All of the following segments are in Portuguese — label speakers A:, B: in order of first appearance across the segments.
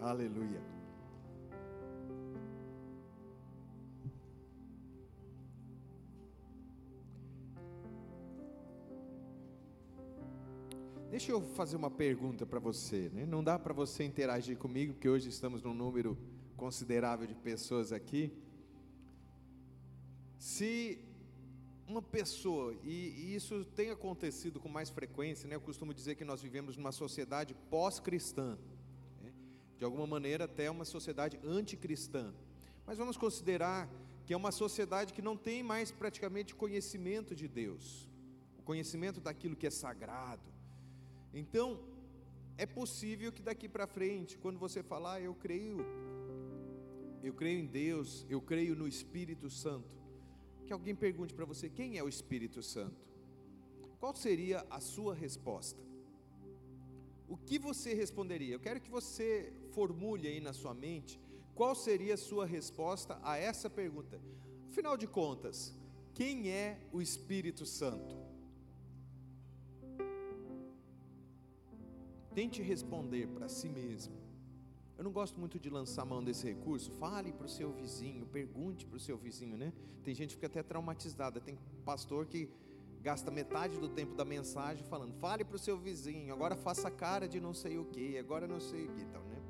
A: Aleluia. Deixa eu fazer uma pergunta para você, né? Não dá para você interagir comigo, porque hoje estamos num número considerável de pessoas aqui. Se uma pessoa, e, e isso tem acontecido com mais frequência, né? eu costumo dizer que nós vivemos numa sociedade pós-cristã? De alguma maneira até uma sociedade anticristã, mas vamos considerar que é uma sociedade que não tem mais praticamente conhecimento de Deus, o conhecimento daquilo que é sagrado. Então, é possível que daqui para frente, quando você falar, eu creio, eu creio em Deus, eu creio no Espírito Santo, que alguém pergunte para você: quem é o Espírito Santo? Qual seria a sua resposta? O que você responderia? Eu quero que você formule aí na sua mente qual seria a sua resposta a essa pergunta. Afinal de contas, quem é o Espírito Santo? Tente responder para si mesmo. Eu não gosto muito de lançar mão desse recurso. Fale para o seu vizinho, pergunte para o seu vizinho, né? Tem gente que fica até traumatizada. Tem pastor que gasta metade do tempo da mensagem falando: fale para o seu vizinho, agora faça cara de não sei o que, agora não sei o que, então, né?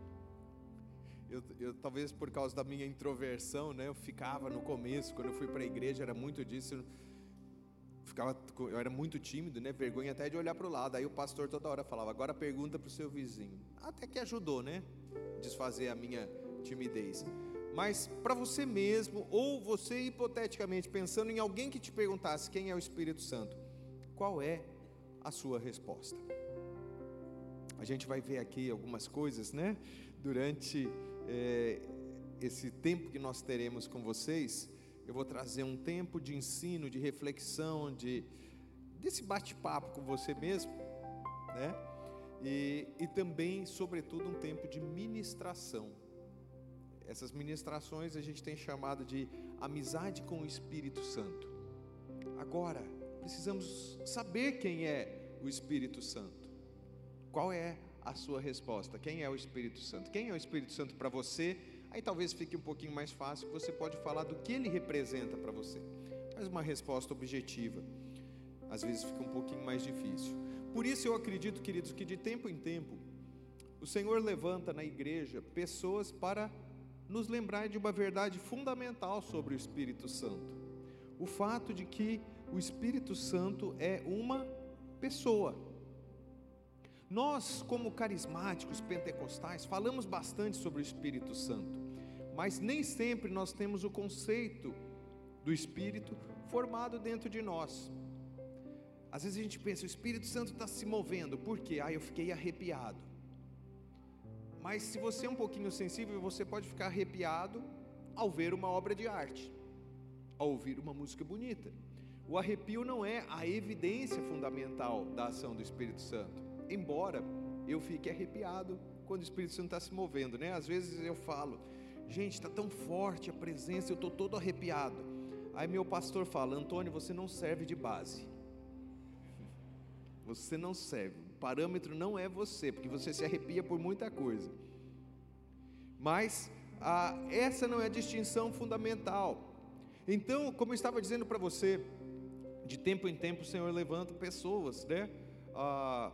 A: Eu, eu, talvez por causa da minha introversão, né? Eu ficava no começo, quando eu fui para a igreja, era muito disso. Eu, ficava, eu era muito tímido, né? Vergonha até de olhar para o lado. Aí o pastor toda hora falava: agora pergunta para o seu vizinho. Até que ajudou, né? desfazer a minha timidez. Mas para você mesmo, ou você hipoteticamente pensando em alguém que te perguntasse quem é o Espírito Santo, qual é a sua resposta? A gente vai ver aqui algumas coisas, né? Durante é, esse tempo que nós teremos com vocês, eu vou trazer um tempo de ensino, de reflexão, de desse bate-papo com você mesmo, né? e, e também, sobretudo, um tempo de ministração. Essas ministrações a gente tem chamado de amizade com o Espírito Santo. Agora, precisamos saber quem é o Espírito Santo. Qual é a sua resposta? Quem é o Espírito Santo? Quem é o Espírito Santo para você? Aí talvez fique um pouquinho mais fácil, você pode falar do que ele representa para você. Mas uma resposta objetiva, às vezes fica um pouquinho mais difícil. Por isso eu acredito, queridos, que de tempo em tempo o Senhor levanta na igreja pessoas para nos lembrar de uma verdade fundamental sobre o Espírito Santo. O fato de que o Espírito Santo é uma pessoa. Nós, como carismáticos pentecostais, falamos bastante sobre o Espírito Santo, mas nem sempre nós temos o conceito do Espírito formado dentro de nós. Às vezes a gente pensa, o Espírito Santo está se movendo, por quê? Ah, eu fiquei arrepiado. Mas se você é um pouquinho sensível, você pode ficar arrepiado ao ver uma obra de arte, ao ouvir uma música bonita. O arrepio não é a evidência fundamental da ação do Espírito Santo, embora eu fique arrepiado quando o Espírito Santo está se movendo, né? Às vezes eu falo, gente, está tão forte a presença, eu estou todo arrepiado. Aí meu pastor fala, Antônio, você não serve de base. Você não serve. Parâmetro não é você, porque você se arrepia por muita coisa. Mas ah, essa não é a distinção fundamental. Então, como eu estava dizendo para você, de tempo em tempo o Senhor levanta pessoas, né? Ah,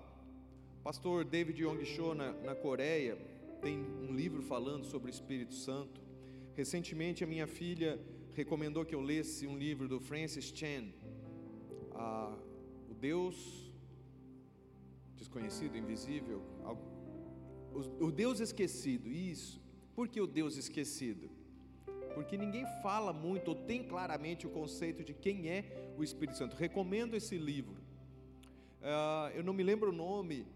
A: pastor David Yong Cho na, na Coreia tem um livro falando sobre o Espírito Santo. Recentemente a minha filha recomendou que eu lesse um livro do Francis Chan, ah, o Deus desconhecido, invisível, o Deus esquecido, isso. Por que o Deus esquecido? Porque ninguém fala muito ou tem claramente o conceito de quem é o Espírito Santo. Recomendo esse livro. Uh, eu não me lembro o nome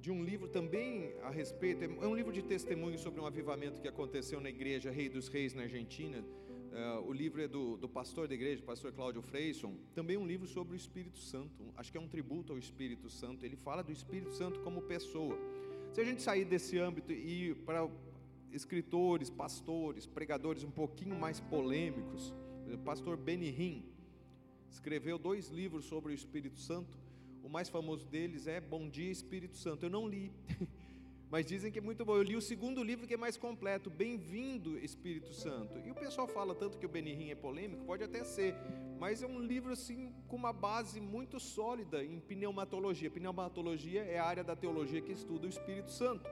A: de um livro também a respeito, é um livro de testemunho sobre um avivamento que aconteceu na igreja Rei dos Reis na Argentina. Uh, o livro é do, do pastor da igreja, pastor Cláudio Freyson. Também um livro sobre o Espírito Santo. Acho que é um tributo ao Espírito Santo. Ele fala do Espírito Santo como pessoa. Se a gente sair desse âmbito e ir para escritores, pastores, pregadores um pouquinho mais polêmicos, o pastor Benny Hinn escreveu dois livros sobre o Espírito Santo. O mais famoso deles é Bom Dia Espírito Santo. Eu não li, mas dizem que é muito bom. Eu li o segundo livro que é mais completo, Bem-vindo Espírito Santo. E o pessoal fala tanto que o Benihim é polêmico, pode até ser, mas é um livro assim com uma base muito sólida em pneumatologia. Pneumatologia é a área da teologia que estuda o Espírito Santo.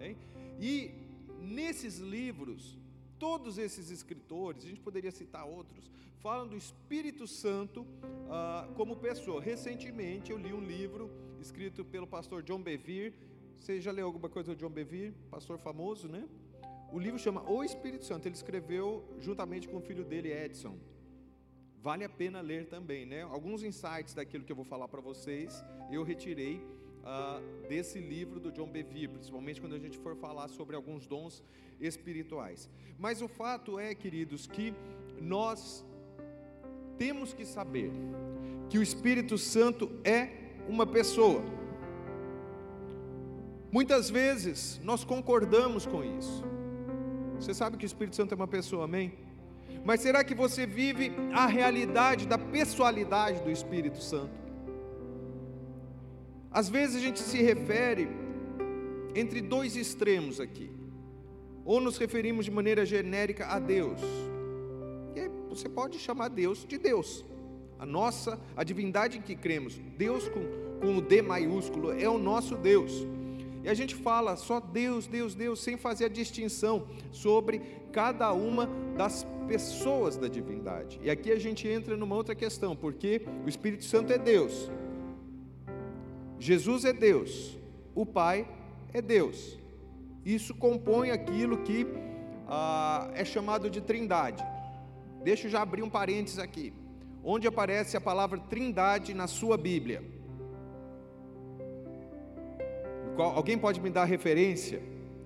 A: Hein? E nesses livros, todos esses escritores, a gente poderia citar outros, falam do Espírito Santo ah, como pessoa. Recentemente eu li um livro escrito pelo pastor John Bevere. Você já leu alguma coisa do John Bevere, pastor famoso, né? O livro chama O Espírito Santo. Ele escreveu juntamente com o filho dele, Edson. Vale a pena ler também, né? Alguns insights daquilo que eu vou falar para vocês, eu retirei uh, desse livro do John Bevere, principalmente quando a gente for falar sobre alguns dons espirituais. Mas o fato é, queridos, que nós temos que saber que o Espírito Santo é uma pessoa. Muitas vezes nós concordamos com isso. Você sabe que o Espírito Santo é uma pessoa, amém? Mas será que você vive a realidade da pessoalidade do Espírito Santo? Às vezes a gente se refere entre dois extremos aqui. Ou nos referimos de maneira genérica a Deus. E você pode chamar Deus de Deus. A nossa, a divindade em que cremos, Deus com, com o D maiúsculo, é o nosso Deus. E a gente fala só Deus, Deus, Deus, sem fazer a distinção sobre cada uma das pessoas da divindade. E aqui a gente entra numa outra questão, porque o Espírito Santo é Deus, Jesus é Deus, o Pai é Deus. Isso compõe aquilo que ah, é chamado de trindade. Deixa eu já abrir um parênteses aqui. Onde aparece a palavra trindade na sua Bíblia? Qual, alguém pode me dar referência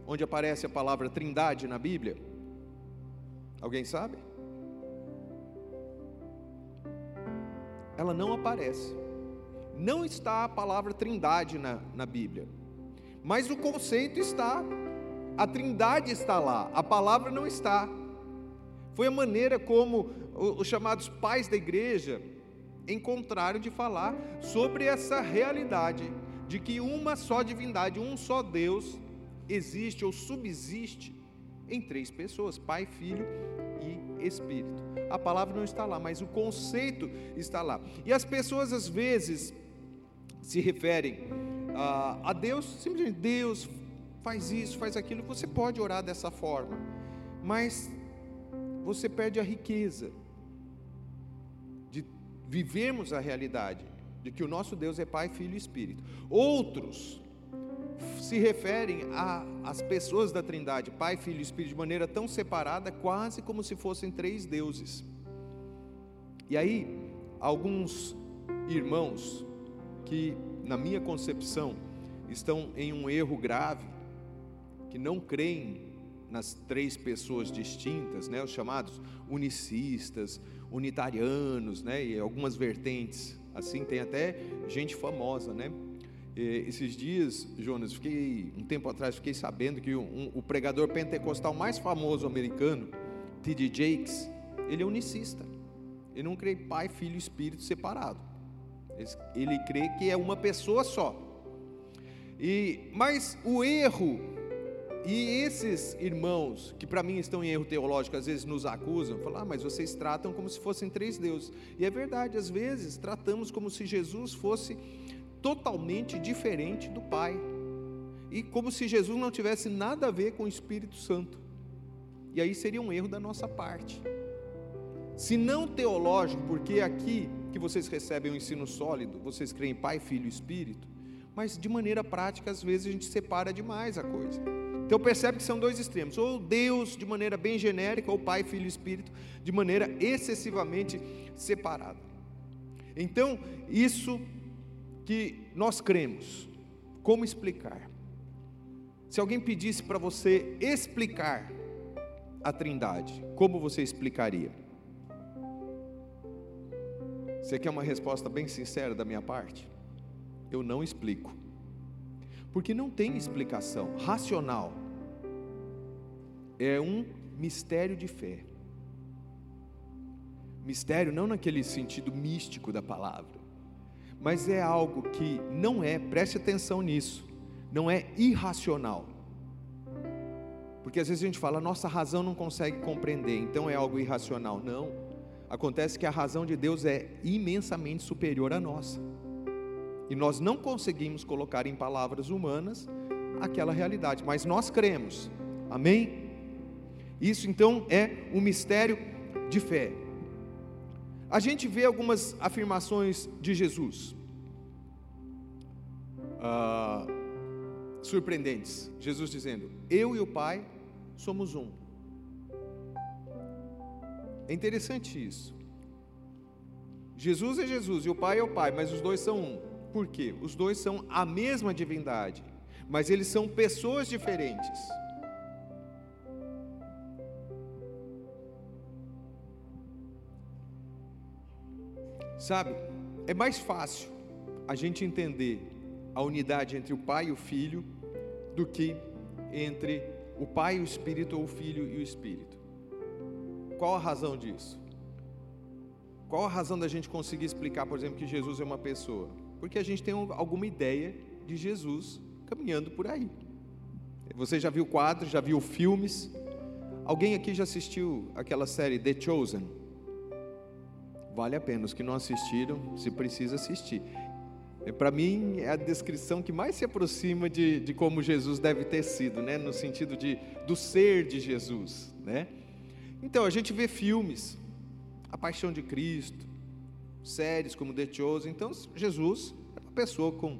A: onde aparece a palavra trindade na Bíblia? Alguém sabe? Ela não aparece não está a palavra trindade na, na Bíblia, mas o conceito está, a trindade está lá, a palavra não está. Foi a maneira como os chamados pais da igreja encontraram de falar sobre essa realidade de que uma só divindade, um só Deus existe ou subsiste em três pessoas: Pai, Filho e Espírito. A palavra não está lá, mas o conceito está lá. E as pessoas às vezes se referem a, a Deus, simplesmente Deus faz isso, faz aquilo. Você pode orar dessa forma, mas você perde a riqueza de vivermos a realidade de que o nosso Deus é Pai, Filho e Espírito. Outros se referem às pessoas da Trindade, Pai, Filho e Espírito, de maneira tão separada, quase como se fossem três deuses. E aí, alguns irmãos que, na minha concepção, estão em um erro grave, que não creem nas três pessoas distintas, né, os chamados unicistas, unitarianos, né, e algumas vertentes. Assim tem até gente famosa, né? E, esses dias, Jonas, fiquei um tempo atrás fiquei sabendo que um, o pregador pentecostal mais famoso americano, T.D. Jakes, ele é unicista. Ele não crê Pai, Filho e Espírito separado. Ele crê que é uma pessoa só. E mas o erro e esses irmãos que para mim estão em erro teológico, às vezes nos acusam, falam: ah, mas vocês tratam como se fossem três deuses. E é verdade, às vezes tratamos como se Jesus fosse totalmente diferente do Pai. E como se Jesus não tivesse nada a ver com o Espírito Santo. E aí seria um erro da nossa parte. Se não teológico, porque aqui que vocês recebem um ensino sólido, vocês creem Pai, Filho e Espírito, mas de maneira prática, às vezes a gente separa demais a coisa. Então percebe que são dois extremos, ou Deus de maneira bem genérica, ou Pai, Filho e Espírito de maneira excessivamente separada. Então, isso que nós cremos, como explicar? Se alguém pedisse para você explicar a Trindade, como você explicaria? Você quer uma resposta bem sincera da minha parte? Eu não explico. Porque não tem explicação racional. É um mistério de fé. Mistério não naquele sentido místico da palavra, mas é algo que não é, preste atenção nisso, não é irracional. Porque às vezes a gente fala, nossa razão não consegue compreender, então é algo irracional. Não. Acontece que a razão de Deus é imensamente superior à nossa. E nós não conseguimos colocar em palavras humanas aquela realidade, mas nós cremos. Amém? Isso então é um mistério de fé. A gente vê algumas afirmações de Jesus. Ah, surpreendentes. Jesus dizendo: Eu e o Pai somos um. É interessante isso. Jesus é Jesus e o Pai é o Pai, mas os dois são um. Por quê? Os dois são a mesma divindade, mas eles são pessoas diferentes. Sabe, é mais fácil a gente entender a unidade entre o Pai e o Filho do que entre o Pai e o Espírito ou o Filho e o Espírito. Qual a razão disso? Qual a razão da gente conseguir explicar, por exemplo, que Jesus é uma pessoa? Porque a gente tem alguma ideia de Jesus caminhando por aí. Você já viu quadros, já viu filmes? Alguém aqui já assistiu aquela série The Chosen? Vale a pena, os que não assistiram, se precisa assistir. É, Para mim, é a descrição que mais se aproxima de, de como Jesus deve ter sido, né? no sentido de, do ser de Jesus. Né? Então, a gente vê filmes, A Paixão de Cristo, séries como The Chosen. Então, Jesus é uma pessoa com,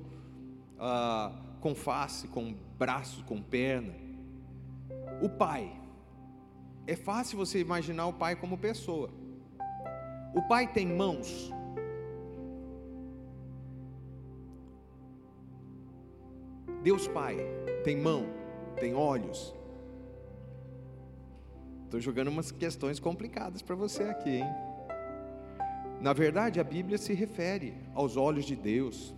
A: ah, com face, com braços, com perna. O Pai. É fácil você imaginar o Pai como pessoa. O Pai tem mãos. Deus Pai tem mão, tem olhos. Estou jogando umas questões complicadas para você aqui, hein? Na verdade, a Bíblia se refere aos olhos de Deus.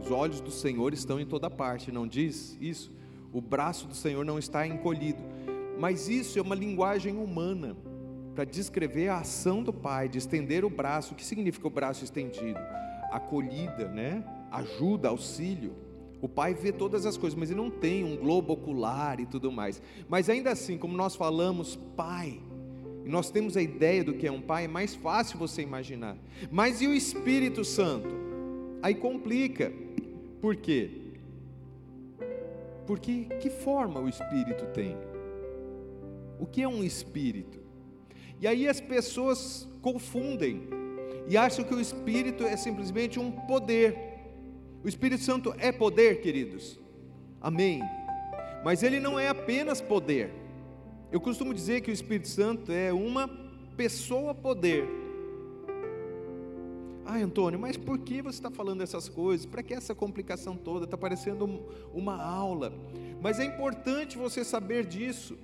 A: Os olhos do Senhor estão em toda parte, não diz isso? O braço do Senhor não está encolhido. Mas isso é uma linguagem humana para descrever a ação do Pai de estender o braço. O que significa o braço estendido? Acolhida, né? Ajuda, auxílio. O pai vê todas as coisas, mas ele não tem um globo ocular e tudo mais. Mas ainda assim, como nós falamos, pai, e nós temos a ideia do que é um pai, é mais fácil você imaginar. Mas e o Espírito Santo? Aí complica. Por quê? Porque que forma o Espírito tem? O que é um Espírito? E aí as pessoas confundem e acham que o Espírito é simplesmente um poder. O Espírito Santo é poder, queridos. Amém. Mas ele não é apenas poder. Eu costumo dizer que o Espírito Santo é uma pessoa poder. Ah, Antônio, mas por que você está falando essas coisas? Para que essa complicação toda? Está parecendo uma aula. Mas é importante você saber disso.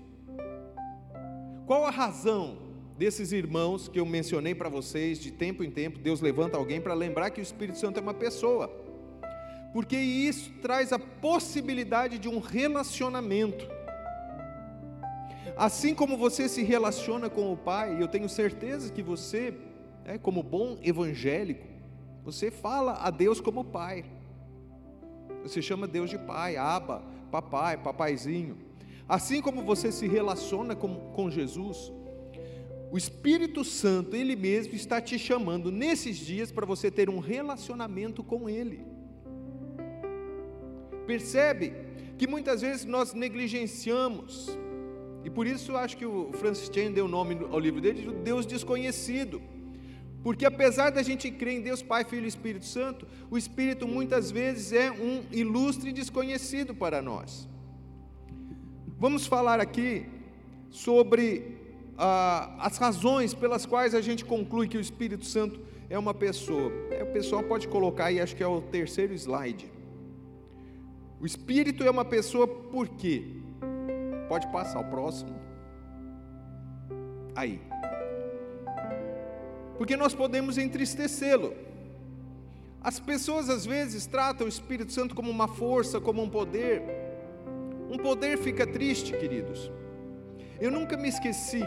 A: Qual a razão desses irmãos que eu mencionei para vocês, de tempo em tempo, Deus levanta alguém para lembrar que o Espírito Santo é uma pessoa? porque isso traz a possibilidade de um relacionamento. Assim como você se relaciona com o Pai, eu tenho certeza que você, é, como bom evangélico, você fala a Deus como Pai. Você chama Deus de Pai, Aba, Papai, Papaizinho. Assim como você se relaciona com, com Jesus, o Espírito Santo, Ele mesmo, está te chamando nesses dias para você ter um relacionamento com Ele. Percebe que muitas vezes nós negligenciamos, e por isso acho que o Francis Chan deu o nome ao livro dele de Deus desconhecido. Porque apesar da gente crer em Deus Pai, Filho e Espírito Santo, o Espírito muitas vezes é um ilustre desconhecido para nós. Vamos falar aqui sobre ah, as razões pelas quais a gente conclui que o Espírito Santo é uma pessoa. É, o pessoal pode colocar aí, acho que é o terceiro slide. O espírito é uma pessoa por quê? Pode passar o próximo. Aí. Porque nós podemos entristecê-lo. As pessoas às vezes tratam o Espírito Santo como uma força, como um poder. Um poder fica triste, queridos. Eu nunca me esqueci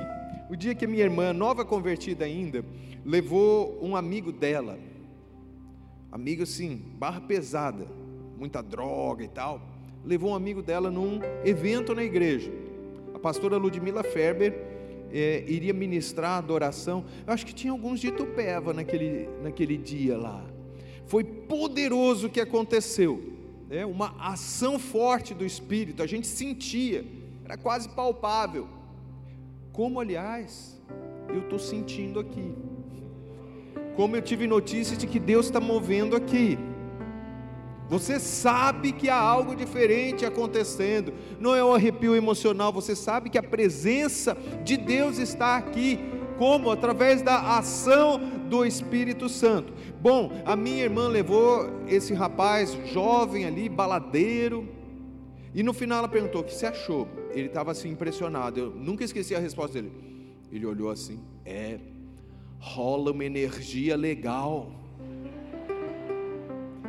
A: o dia que minha irmã, nova convertida ainda, levou um amigo dela, amigo assim, barra pesada, muita droga e tal, levou um amigo dela num evento na igreja. pastora Ludmila Ferber é, iria ministrar a adoração. Eu acho que tinha alguns de Itupeva naquele, naquele dia lá. Foi poderoso o que aconteceu. Né? Uma ação forte do Espírito, a gente sentia, era quase palpável. Como, aliás, eu estou sentindo aqui. Como eu tive notícia de que Deus está movendo aqui. Você sabe que há algo diferente acontecendo, não é um arrepio emocional, você sabe que a presença de Deus está aqui, como? Através da ação do Espírito Santo. Bom, a minha irmã levou esse rapaz jovem ali, baladeiro, e no final ela perguntou: o que você achou? Ele estava assim impressionado, eu nunca esqueci a resposta dele. Ele olhou assim: é, rola uma energia legal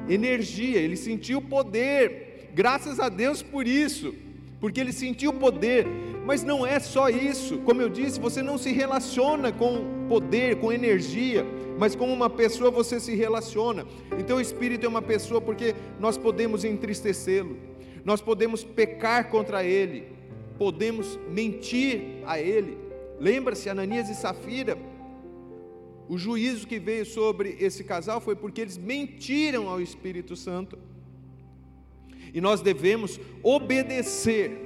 A: energia, ele sentiu poder. Graças a Deus por isso, porque ele sentiu poder. Mas não é só isso, como eu disse, você não se relaciona com poder, com energia, mas como uma pessoa você se relaciona. Então o Espírito é uma pessoa porque nós podemos entristecê-lo, nós podemos pecar contra ele, podemos mentir a ele. Lembra-se, Ananias e Safira, o juízo que veio sobre esse casal foi porque eles mentiram ao Espírito Santo. E nós devemos obedecer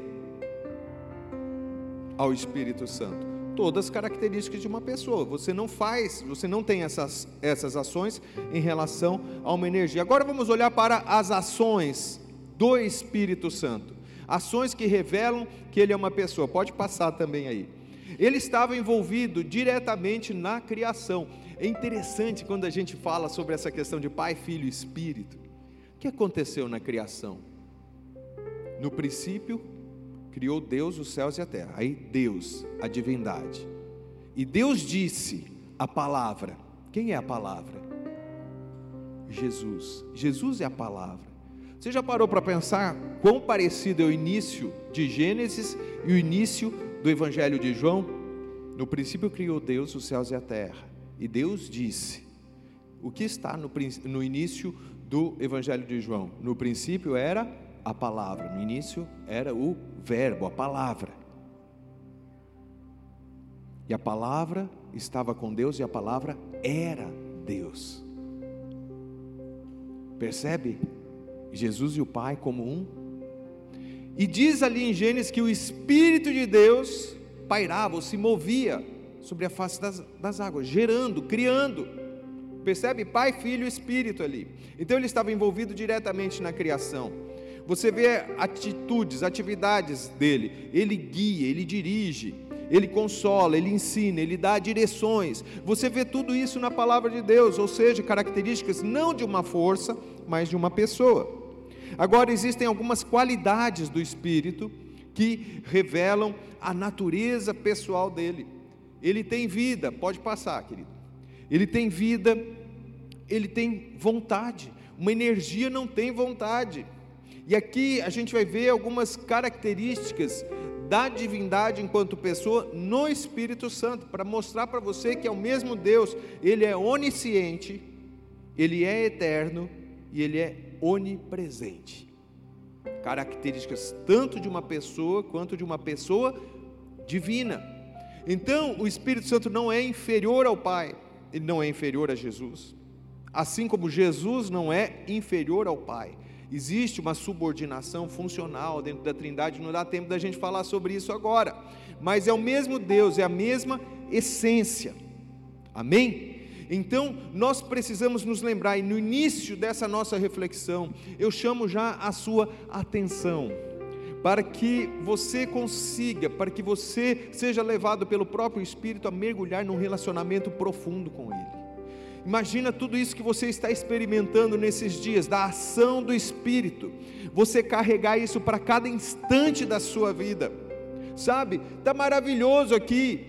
A: ao Espírito Santo. Todas as características de uma pessoa. Você não faz, você não tem essas, essas ações em relação a uma energia. Agora vamos olhar para as ações do Espírito Santo. Ações que revelam que ele é uma pessoa. Pode passar também aí. Ele estava envolvido diretamente na criação. É interessante quando a gente fala sobre essa questão de Pai, Filho e Espírito. O que aconteceu na criação? No princípio, criou Deus os céus e a terra. Aí, Deus, a divindade. E Deus disse a palavra. Quem é a palavra? Jesus. Jesus é a palavra. Você já parou para pensar quão parecido é o início de Gênesis e o início do Evangelho de João, no princípio criou Deus os céus e a terra. E Deus disse: o que está no, no início do Evangelho de João? No princípio era a palavra, no início era o Verbo, a palavra. E a palavra estava com Deus e a palavra era Deus. Percebe? Jesus e o Pai como um e diz ali em Gênesis que o Espírito de Deus pairava ou se movia sobre a face das, das águas, gerando, criando. Percebe? Pai, Filho Espírito ali. Então ele estava envolvido diretamente na criação. Você vê atitudes, atividades dele. Ele guia, ele dirige, ele consola, ele ensina, ele dá direções. Você vê tudo isso na palavra de Deus, ou seja, características não de uma força, mas de uma pessoa. Agora, existem algumas qualidades do Espírito que revelam a natureza pessoal dele. Ele tem vida, pode passar, querido. Ele tem vida, ele tem vontade. Uma energia não tem vontade. E aqui a gente vai ver algumas características da divindade enquanto pessoa no Espírito Santo, para mostrar para você que é o mesmo Deus, ele é onisciente, ele é eterno e ele é onipresente. Características tanto de uma pessoa quanto de uma pessoa divina. Então, o Espírito Santo não é inferior ao Pai, ele não é inferior a Jesus. Assim como Jesus não é inferior ao Pai. Existe uma subordinação funcional dentro da Trindade, não dá tempo da gente falar sobre isso agora, mas é o mesmo Deus, é a mesma essência. Amém? Então, nós precisamos nos lembrar, e no início dessa nossa reflexão, eu chamo já a sua atenção, para que você consiga, para que você seja levado pelo próprio Espírito a mergulhar num relacionamento profundo com Ele. Imagina tudo isso que você está experimentando nesses dias, da ação do Espírito, você carregar isso para cada instante da sua vida, sabe? Está maravilhoso aqui,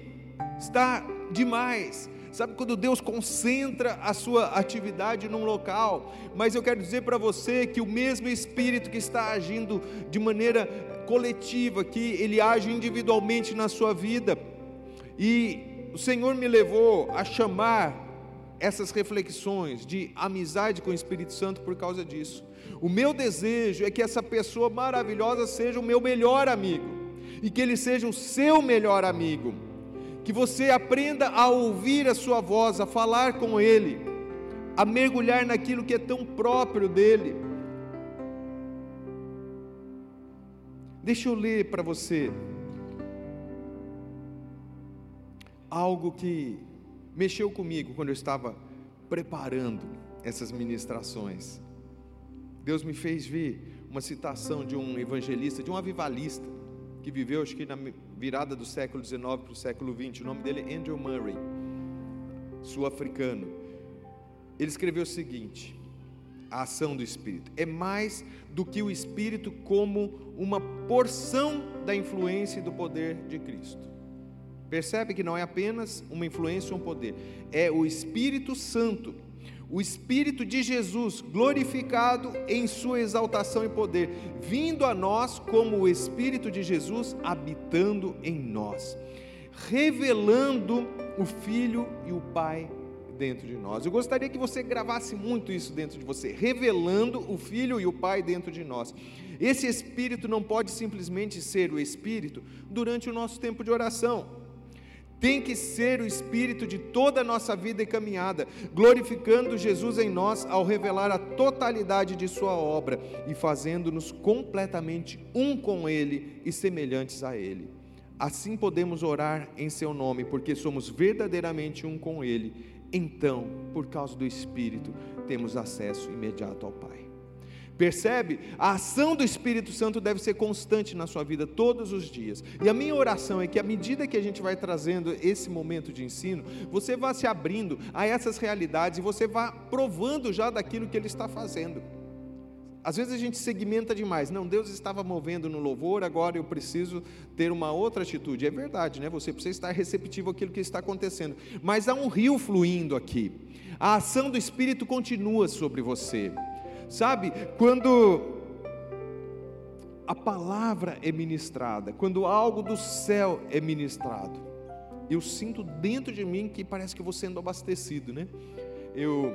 A: está demais Sabe quando Deus concentra a sua atividade num local? Mas eu quero dizer para você que o mesmo Espírito que está agindo de maneira coletiva aqui, ele age individualmente na sua vida. E o Senhor me levou a chamar essas reflexões de amizade com o Espírito Santo por causa disso. O meu desejo é que essa pessoa maravilhosa seja o meu melhor amigo e que Ele seja o seu melhor amigo. Que você aprenda a ouvir a Sua voz, a falar com Ele, a mergulhar naquilo que é tão próprio dEle. Deixa eu ler para você algo que mexeu comigo quando eu estava preparando essas ministrações. Deus me fez ver uma citação de um evangelista, de um avivalista, que viveu acho que na virada do século XIX para o século XX. O nome dele é Andrew Murray, sul-africano. Ele escreveu o seguinte: a ação do Espírito é mais do que o Espírito como uma porção da influência e do poder de Cristo. Percebe que não é apenas uma influência ou um poder, é o Espírito Santo, o Espírito de Jesus glorificado em sua exaltação e poder, vindo a nós como o Espírito de Jesus habitando em nós, revelando o Filho e o Pai dentro de nós. Eu gostaria que você gravasse muito isso dentro de você, revelando o Filho e o Pai dentro de nós. Esse Espírito não pode simplesmente ser o Espírito durante o nosso tempo de oração tem que ser o espírito de toda a nossa vida e caminhada, glorificando Jesus em nós ao revelar a totalidade de Sua obra e fazendo-nos completamente um com Ele e semelhantes a Ele. Assim podemos orar em Seu nome, porque somos verdadeiramente um com Ele. Então, por causa do Espírito, temos acesso imediato ao Pai. Percebe? A ação do Espírito Santo deve ser constante na sua vida todos os dias. E a minha oração é que à medida que a gente vai trazendo esse momento de ensino, você vá se abrindo a essas realidades e você vá provando já daquilo que ele está fazendo. Às vezes a gente segmenta demais. Não, Deus estava movendo no louvor, agora eu preciso ter uma outra atitude. É verdade, né? Você precisa estar receptivo àquilo que está acontecendo. Mas há um rio fluindo aqui. A ação do Espírito continua sobre você. Sabe, quando a palavra é ministrada, quando algo do céu é ministrado, eu sinto dentro de mim que parece que vou sendo abastecido, né? Eu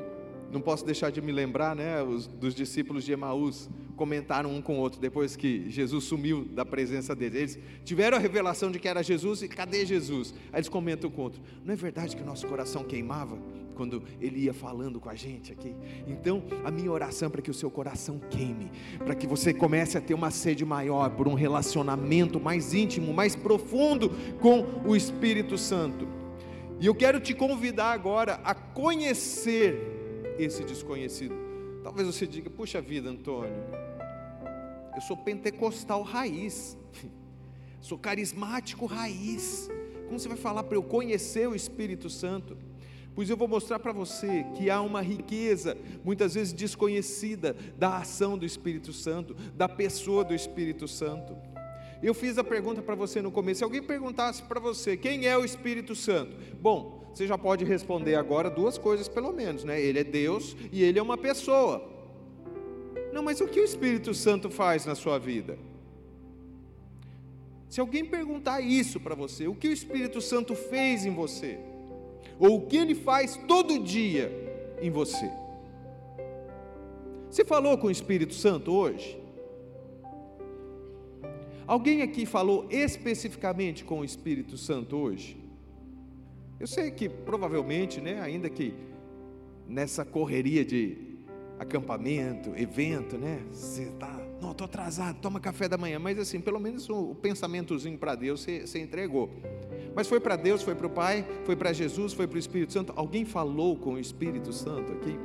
A: não posso deixar de me lembrar, né, os, dos discípulos de Emaús comentaram um com o outro depois que Jesus sumiu da presença deles. Eles tiveram a revelação de que era Jesus e cadê Jesus? Aí eles comentam com o outro: Não é verdade que o nosso coração queimava? Quando ele ia falando com a gente aqui. Então, a minha oração é para que o seu coração queime, para que você comece a ter uma sede maior por um relacionamento mais íntimo, mais profundo com o Espírito Santo. E eu quero te convidar agora a conhecer esse desconhecido. Talvez você diga: puxa vida, Antônio, eu sou pentecostal raiz, sou carismático raiz. Como você vai falar para eu conhecer o Espírito Santo? Pois eu vou mostrar para você que há uma riqueza, muitas vezes desconhecida, da ação do Espírito Santo, da pessoa do Espírito Santo. Eu fiz a pergunta para você no começo: se alguém perguntasse para você quem é o Espírito Santo, bom, você já pode responder agora duas coisas pelo menos, né? Ele é Deus e ele é uma pessoa. Não, mas o que o Espírito Santo faz na sua vida? Se alguém perguntar isso para você, o que o Espírito Santo fez em você? Ou o que ele faz todo dia em você. Você falou com o Espírito Santo hoje? Alguém aqui falou especificamente com o Espírito Santo hoje? Eu sei que provavelmente, né, ainda que nessa correria de acampamento, evento, né, você está, não, estou atrasado, toma café da manhã, mas assim, pelo menos o, pensamentozinho para Deus você entregou. Mas foi para Deus, foi para o Pai, foi para Jesus, foi para o Espírito Santo. Alguém falou com o Espírito Santo aqui?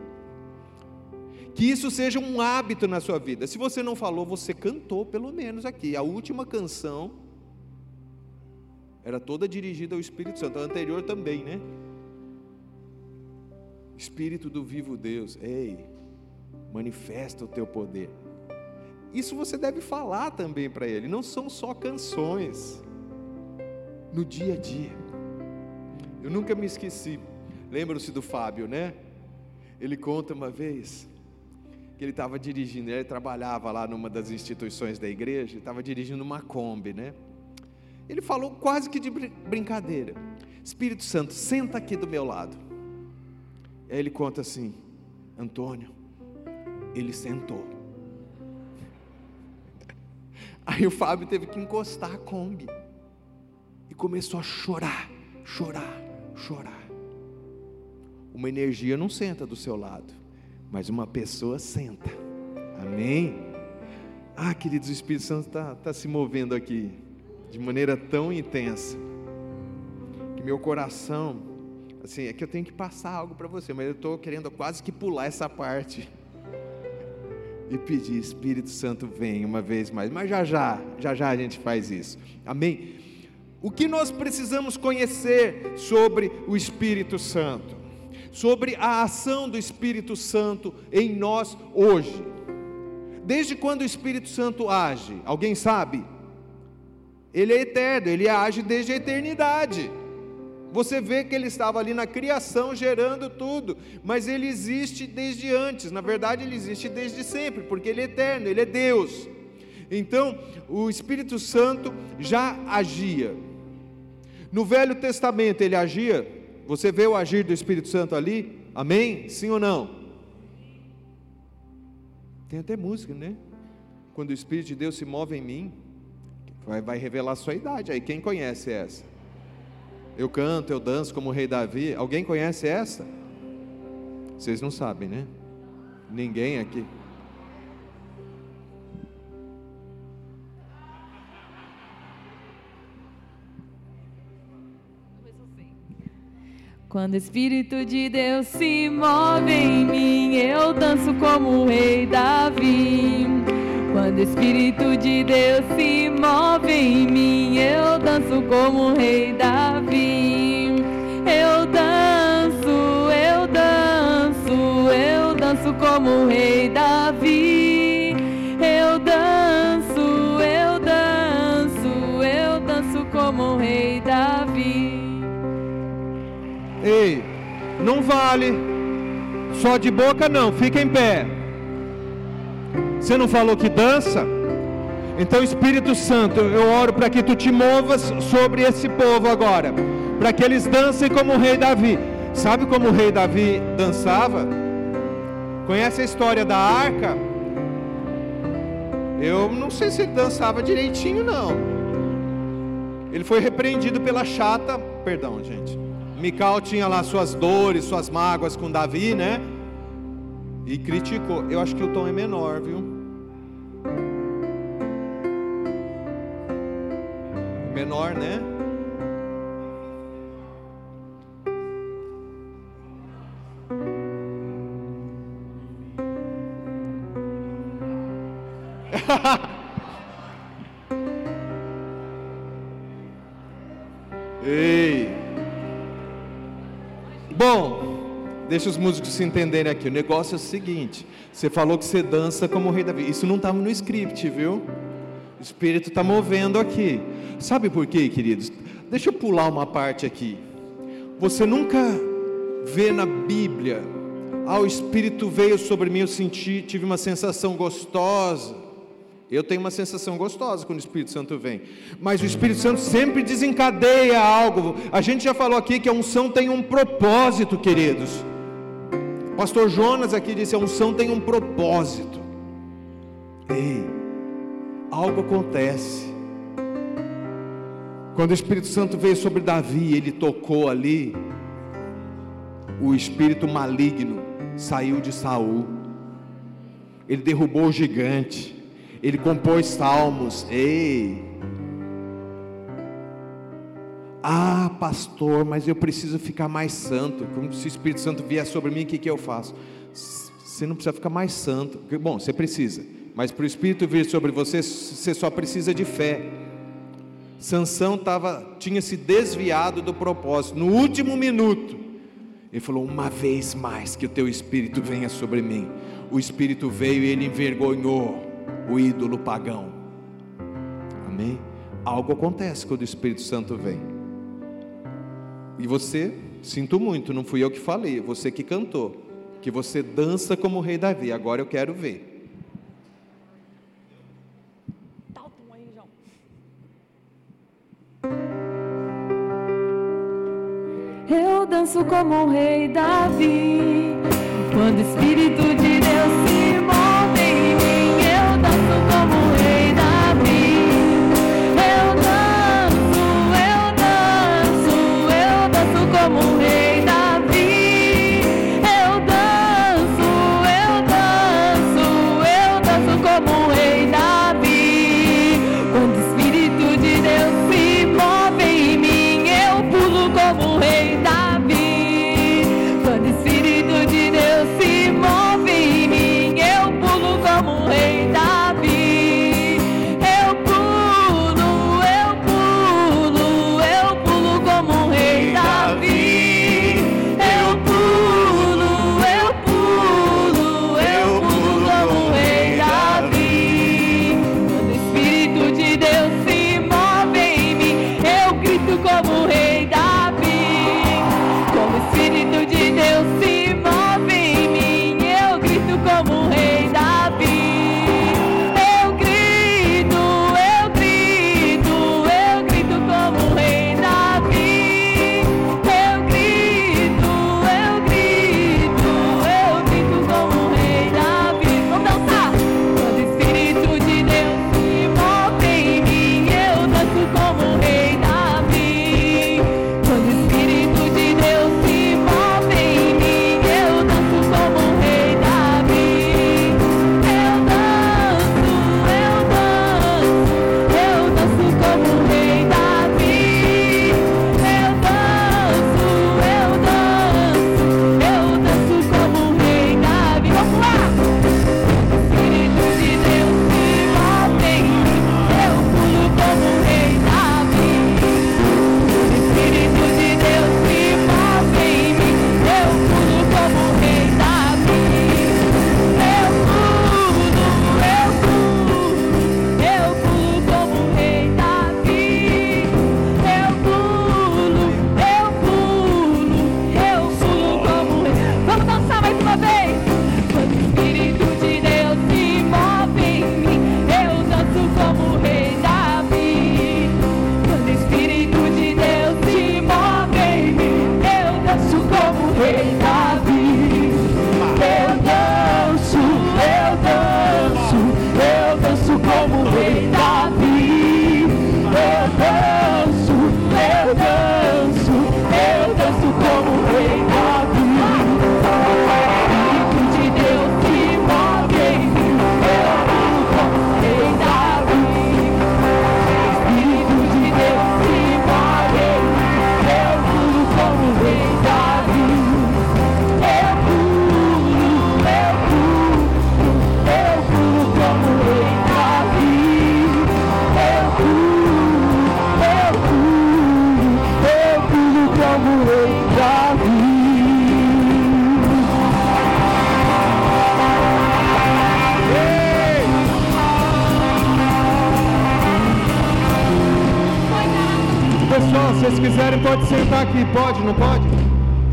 A: Que isso seja um hábito na sua vida. Se você não falou, você cantou pelo menos aqui. A última canção era toda dirigida ao Espírito Santo, a anterior também, né? Espírito do vivo Deus, ei, manifesta o teu poder. Isso você deve falar também para ele, não são só canções no dia a dia. Eu nunca me esqueci. Lembram-se do Fábio, né? Ele conta uma vez que ele estava dirigindo, ele trabalhava lá numa das instituições da igreja, estava dirigindo uma Kombi, né? Ele falou quase que de brincadeira: Espírito Santo, senta aqui do meu lado. Aí ele conta assim: Antônio, ele sentou. Aí o Fábio teve que encostar a Kombi e começou a chorar, chorar, chorar. Uma energia não senta do seu lado, mas uma pessoa senta. Amém? Ah, queridos, o Espírito Santo está tá se movendo aqui de maneira tão intensa que meu coração, assim, é que eu tenho que passar algo para você, mas eu estou querendo quase que pular essa parte e pedir, Espírito Santo, vem uma vez mais. Mas já já, já já a gente faz isso. Amém? O que nós precisamos conhecer sobre o Espírito Santo? Sobre a ação do Espírito Santo em nós hoje. Desde quando o Espírito Santo age? Alguém sabe? Ele é eterno, ele age desde a eternidade. Você vê que ele estava ali na criação gerando tudo, mas ele existe desde antes, na verdade, ele existe desde sempre, porque ele é eterno, ele é Deus. Então, o Espírito Santo já agia. No Velho Testamento ele agia, você vê o agir do Espírito Santo ali? Amém? Sim ou não? Tem até música, né? Quando o Espírito de Deus se move em mim, vai, vai revelar a sua idade. Aí, quem conhece essa? Eu canto, eu danço como o rei Davi. Alguém conhece essa? Vocês não sabem, né? Ninguém aqui.
B: Quando o Espírito de Deus se move em mim, eu danço como o rei Davi. Quando o Espírito de Deus se move em mim, eu danço como o rei Davi. Eu danço, eu danço, eu danço como o rei Davi. Eu danço, eu danço, eu danço como o rei Davi.
A: Ei, não vale só de boca não, fica em pé. Você não falou que dança? Então, Espírito Santo, eu oro para que tu te movas sobre esse povo agora, para que eles dancem como o rei Davi. Sabe como o rei Davi dançava? Conhece a história da arca? Eu não sei se ele dançava direitinho, não. Ele foi repreendido pela chata, perdão, gente. Mical tinha lá suas dores, suas mágoas com Davi, né? E criticou. Eu acho que o tom é menor, viu? Menor, né? Ei. Bom, deixa os músicos se entenderem aqui. O negócio é o seguinte: você falou que você dança como o rei Davi. Isso não estava no script, viu? O Espírito está movendo aqui. Sabe por quê, queridos? Deixa eu pular uma parte aqui. Você nunca vê na Bíblia, ah, o Espírito veio sobre mim, eu senti, tive uma sensação gostosa. Eu tenho uma sensação gostosa quando o Espírito Santo vem, mas o Espírito Santo sempre desencadeia algo. A gente já falou aqui que a unção tem um propósito, queridos. Pastor Jonas aqui disse: a unção tem um propósito. Ei, algo acontece. Quando o Espírito Santo veio sobre Davi, ele tocou ali, o espírito maligno saiu de Saul. Ele derrubou o gigante. Ele compôs salmos. Ei! Ah, pastor, mas eu preciso ficar mais santo. Como se o Espírito Santo vier sobre mim, o que, que eu faço? Você não precisa ficar mais santo. Bom, você precisa. Mas para o Espírito vir sobre você, você só precisa de fé. Sansão tava, tinha se desviado do propósito. No último minuto, ele falou: Uma vez mais que o teu espírito venha sobre mim. O espírito veio e ele envergonhou o ídolo pagão. Amém? Algo acontece quando o Espírito Santo vem. E você, sinto muito, não fui eu que falei, você que cantou. Que você dança como o rei Davi. Agora eu quero ver.
B: Eu danço como o rei Davi. Quando o Espírito de Deus se
A: quiserem, pode sentar aqui. Pode, não pode?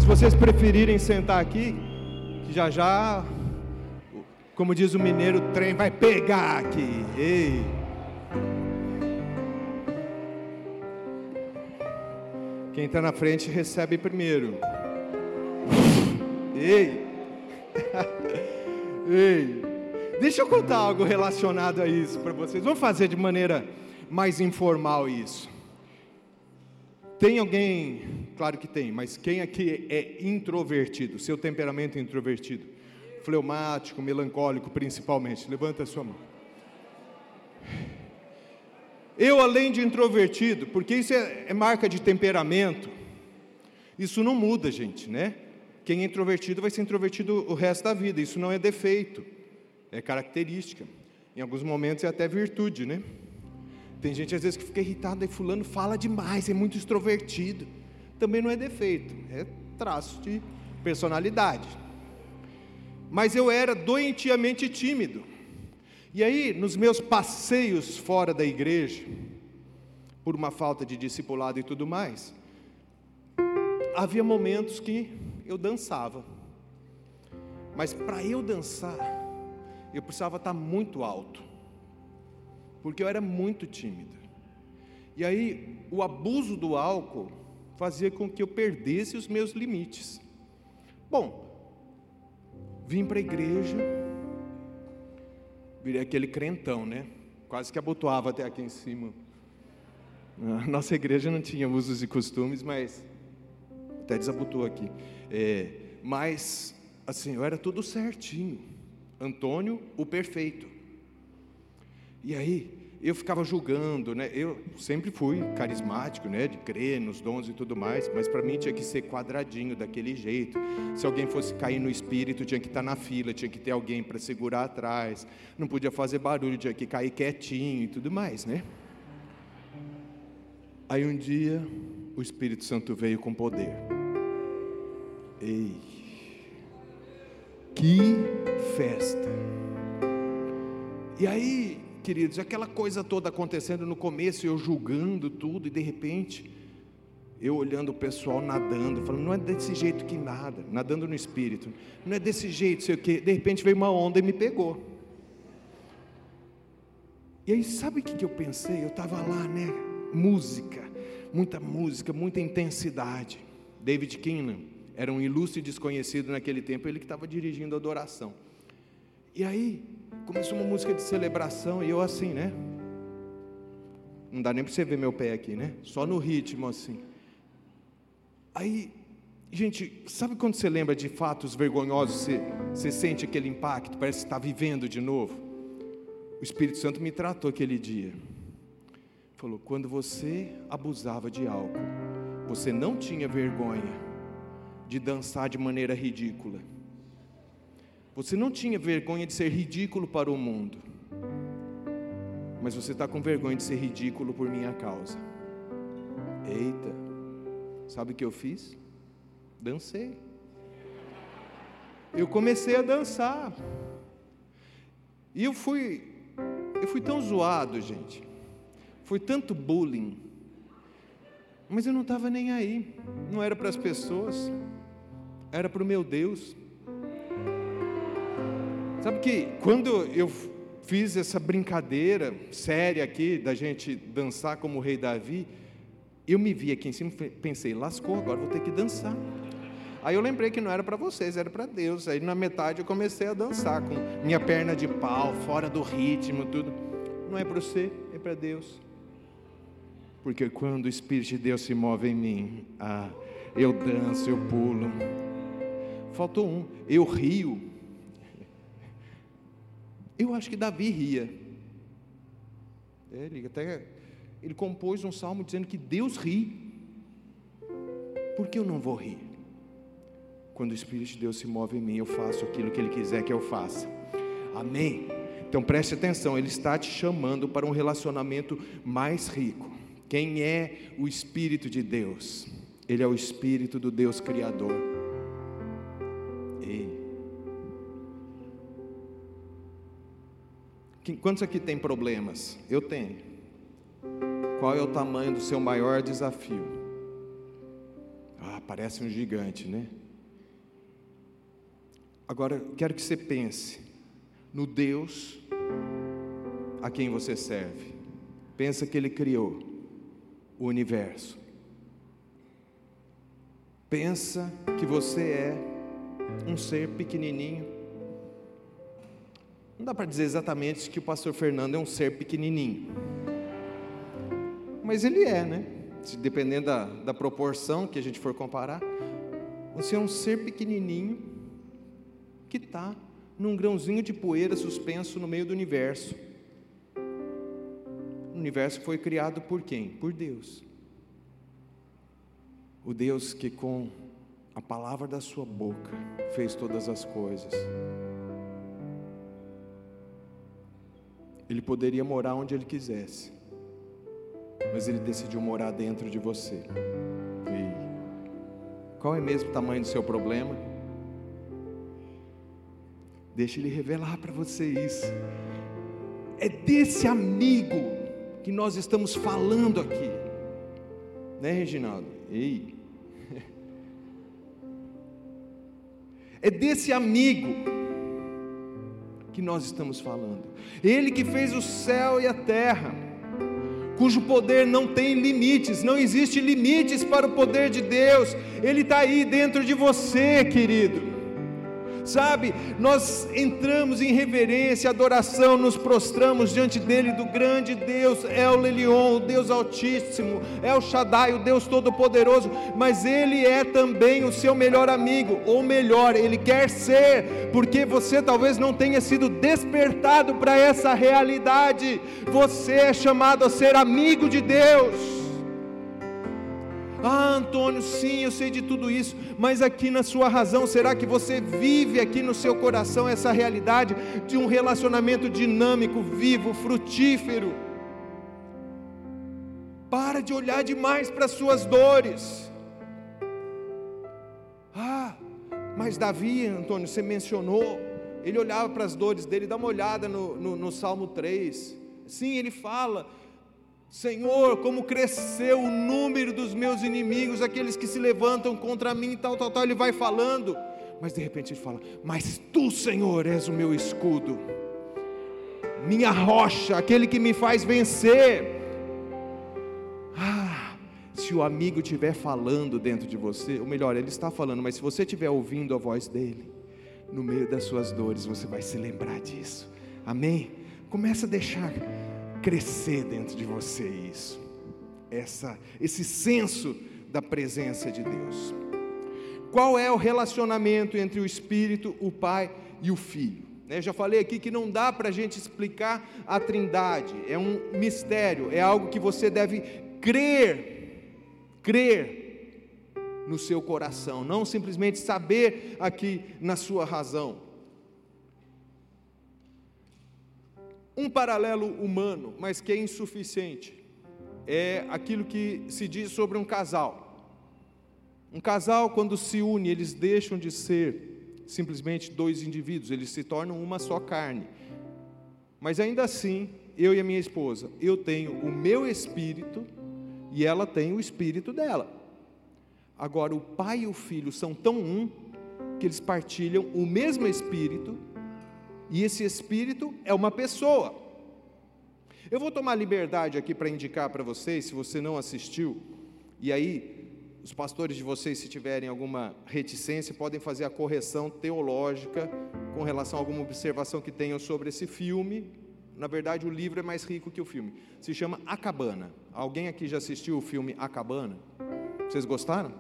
A: Se vocês preferirem sentar aqui, que já já, como diz o mineiro, o trem vai pegar aqui. Ei. Quem está na frente recebe primeiro. Ei. Ei. Deixa eu contar algo relacionado a isso para vocês. Vamos fazer de maneira mais informal isso. Tem alguém, claro que tem, mas quem aqui é introvertido? Seu temperamento é introvertido? Fleumático, melancólico principalmente. Levanta a sua mão. Eu, além de introvertido, porque isso é, é marca de temperamento, isso não muda, gente, né? Quem é introvertido vai ser introvertido o resto da vida, isso não é defeito, é característica. Em alguns momentos é até virtude, né? Tem gente às vezes que fica irritado e fulano fala demais, é muito extrovertido. Também não é defeito, é traço de personalidade. Mas eu era doentiamente tímido. E aí, nos meus passeios fora da igreja, por uma falta de discipulado e tudo mais, havia momentos que eu dançava. Mas para eu dançar, eu precisava estar muito alto, porque eu era muito tímido. E aí, o abuso do álcool fazia com que eu perdesse os meus limites. Bom, vim para a igreja, virei aquele crentão, né? Quase que abotoava até aqui em cima. A nossa igreja não tinha usos e costumes, mas até desabotou aqui. É, mas, assim, eu era tudo certinho. Antônio, o perfeito. E aí, eu ficava julgando, né? Eu sempre fui carismático, né? De crer nos dons e tudo mais, mas para mim tinha que ser quadradinho daquele jeito. Se alguém fosse cair no espírito, tinha que estar tá na fila, tinha que ter alguém para segurar atrás. Não podia fazer barulho, tinha que cair quietinho e tudo mais, né? Aí um dia o Espírito Santo veio com poder. Ei, que festa! E aí queridos, aquela coisa toda acontecendo no começo, eu julgando tudo, e de repente, eu olhando o pessoal nadando, falando, não é desse jeito que nada, nadando no espírito, não é desse jeito, sei o quê. De repente veio uma onda e me pegou. E aí, sabe o que, eu pensei? Eu estava lá, né? Música, muita música, muita intensidade. David Keenan era um ilustre desconhecido naquele tempo, ele que estava dirigindo a adoração. E aí, começou uma música de celebração e eu assim, né? Não dá nem para você ver meu pé aqui, né? Só no ritmo assim. Aí, gente, sabe quando você lembra de fatos vergonhosos, você, você sente aquele impacto, parece que está vivendo de novo? O Espírito Santo me tratou aquele dia. Falou: quando você abusava de álcool, você não tinha vergonha de dançar de maneira ridícula você não tinha vergonha de ser ridículo para o mundo, mas você está com vergonha de ser ridículo por minha causa. Eita, sabe o que eu fiz? Dancei. Eu comecei a dançar. E eu fui, eu fui tão zoado, gente. Foi tanto bullying. Mas eu não estava nem aí. Não era para as pessoas. Era para o meu Deus. Sabe que quando eu fiz essa brincadeira séria aqui da gente dançar como o rei Davi, eu me vi aqui em cima e pensei, lascou, agora vou ter que dançar. Aí eu lembrei que não era para vocês, era para Deus. Aí na metade eu comecei a dançar com minha perna de pau, fora do ritmo, tudo. Não é para você, é para Deus. Porque quando o Espírito de Deus se move em mim, ah, eu danço, eu pulo. Faltou um, eu rio. Eu acho que Davi ria. É, ele até ele compôs um salmo dizendo que Deus ri. Por que eu não vou rir? Quando o Espírito de Deus se move em mim, eu faço aquilo que Ele quiser que eu faça. Amém? Então preste atenção, Ele está te chamando para um relacionamento mais rico. Quem é o Espírito de Deus? Ele é o Espírito do Deus Criador. Quantos aqui tem problemas? Eu tenho. Qual é o tamanho do seu maior desafio? Ah, parece um gigante, né? Agora, quero que você pense no Deus a quem você serve. Pensa que Ele criou o universo. Pensa que você é um ser pequenininho. Não dá para dizer exatamente que o pastor Fernando é um ser pequenininho. Mas ele é, né? Dependendo da, da proporção que a gente for comparar. Você é um ser pequenininho que está num grãozinho de poeira suspenso no meio do universo. O universo foi criado por quem? Por Deus. O Deus que com a palavra da sua boca fez todas as coisas. Ele poderia morar onde ele quisesse, mas ele decidiu morar dentro de você. E qual é mesmo o tamanho do seu problema? Deixa ele revelar para você isso. É desse amigo que nós estamos falando aqui, né, Reginaldo? Ei. É desse amigo que nós estamos falando. Ele que fez o céu e a terra, cujo poder não tem limites, não existe limites para o poder de Deus. Ele está aí dentro de você, querido. Sabe, nós entramos em reverência, adoração, nos prostramos diante dele, do grande Deus, é o Lelion, o Deus Altíssimo, é o Shaddai, o Deus Todo-Poderoso, mas ele é também o seu melhor amigo, ou melhor, ele quer ser, porque você talvez não tenha sido despertado para essa realidade, você é chamado a ser amigo de Deus. Ah, Antônio, sim, eu sei de tudo isso, mas aqui na sua razão, será que você vive aqui no seu coração essa realidade de um relacionamento dinâmico, vivo, frutífero? Para de olhar demais para as suas dores. Ah, mas Davi, Antônio, você mencionou, ele olhava para as dores dele, dá uma olhada no, no, no Salmo 3. Sim, ele fala Senhor, como cresceu o número dos meus inimigos, aqueles que se levantam contra mim, tal, tal, tal. Ele vai falando, mas de repente ele fala: Mas tu, Senhor, és o meu escudo, minha rocha, aquele que me faz vencer. Ah, se o amigo estiver falando dentro de você, ou melhor, ele está falando, mas se você estiver ouvindo a voz dele, no meio das suas dores, você vai se lembrar disso. Amém? Começa a deixar crescer dentro de você isso, essa, esse senso da presença de Deus. Qual é o relacionamento entre o Espírito, o Pai e o Filho? Eu já falei aqui que não dá para a gente explicar a Trindade, é um mistério, é algo que você deve crer, crer no seu coração, não simplesmente saber aqui na sua razão. Um paralelo humano, mas que é insuficiente, é aquilo que se diz sobre um casal. Um casal, quando se une, eles deixam de ser simplesmente dois indivíduos, eles se tornam uma só carne. Mas ainda assim, eu e a minha esposa, eu tenho o meu espírito e ela tem o espírito dela. Agora, o pai e o filho são tão um que eles partilham o mesmo espírito e esse espírito é uma pessoa. Eu vou tomar liberdade aqui para indicar para vocês, se você não assistiu, e aí os pastores de vocês, se tiverem alguma reticência, podem fazer a correção teológica com relação a alguma observação que tenham sobre esse filme. Na verdade, o livro é mais rico que o filme. Se chama A Cabana. Alguém aqui já assistiu o filme A Cabana? Vocês gostaram?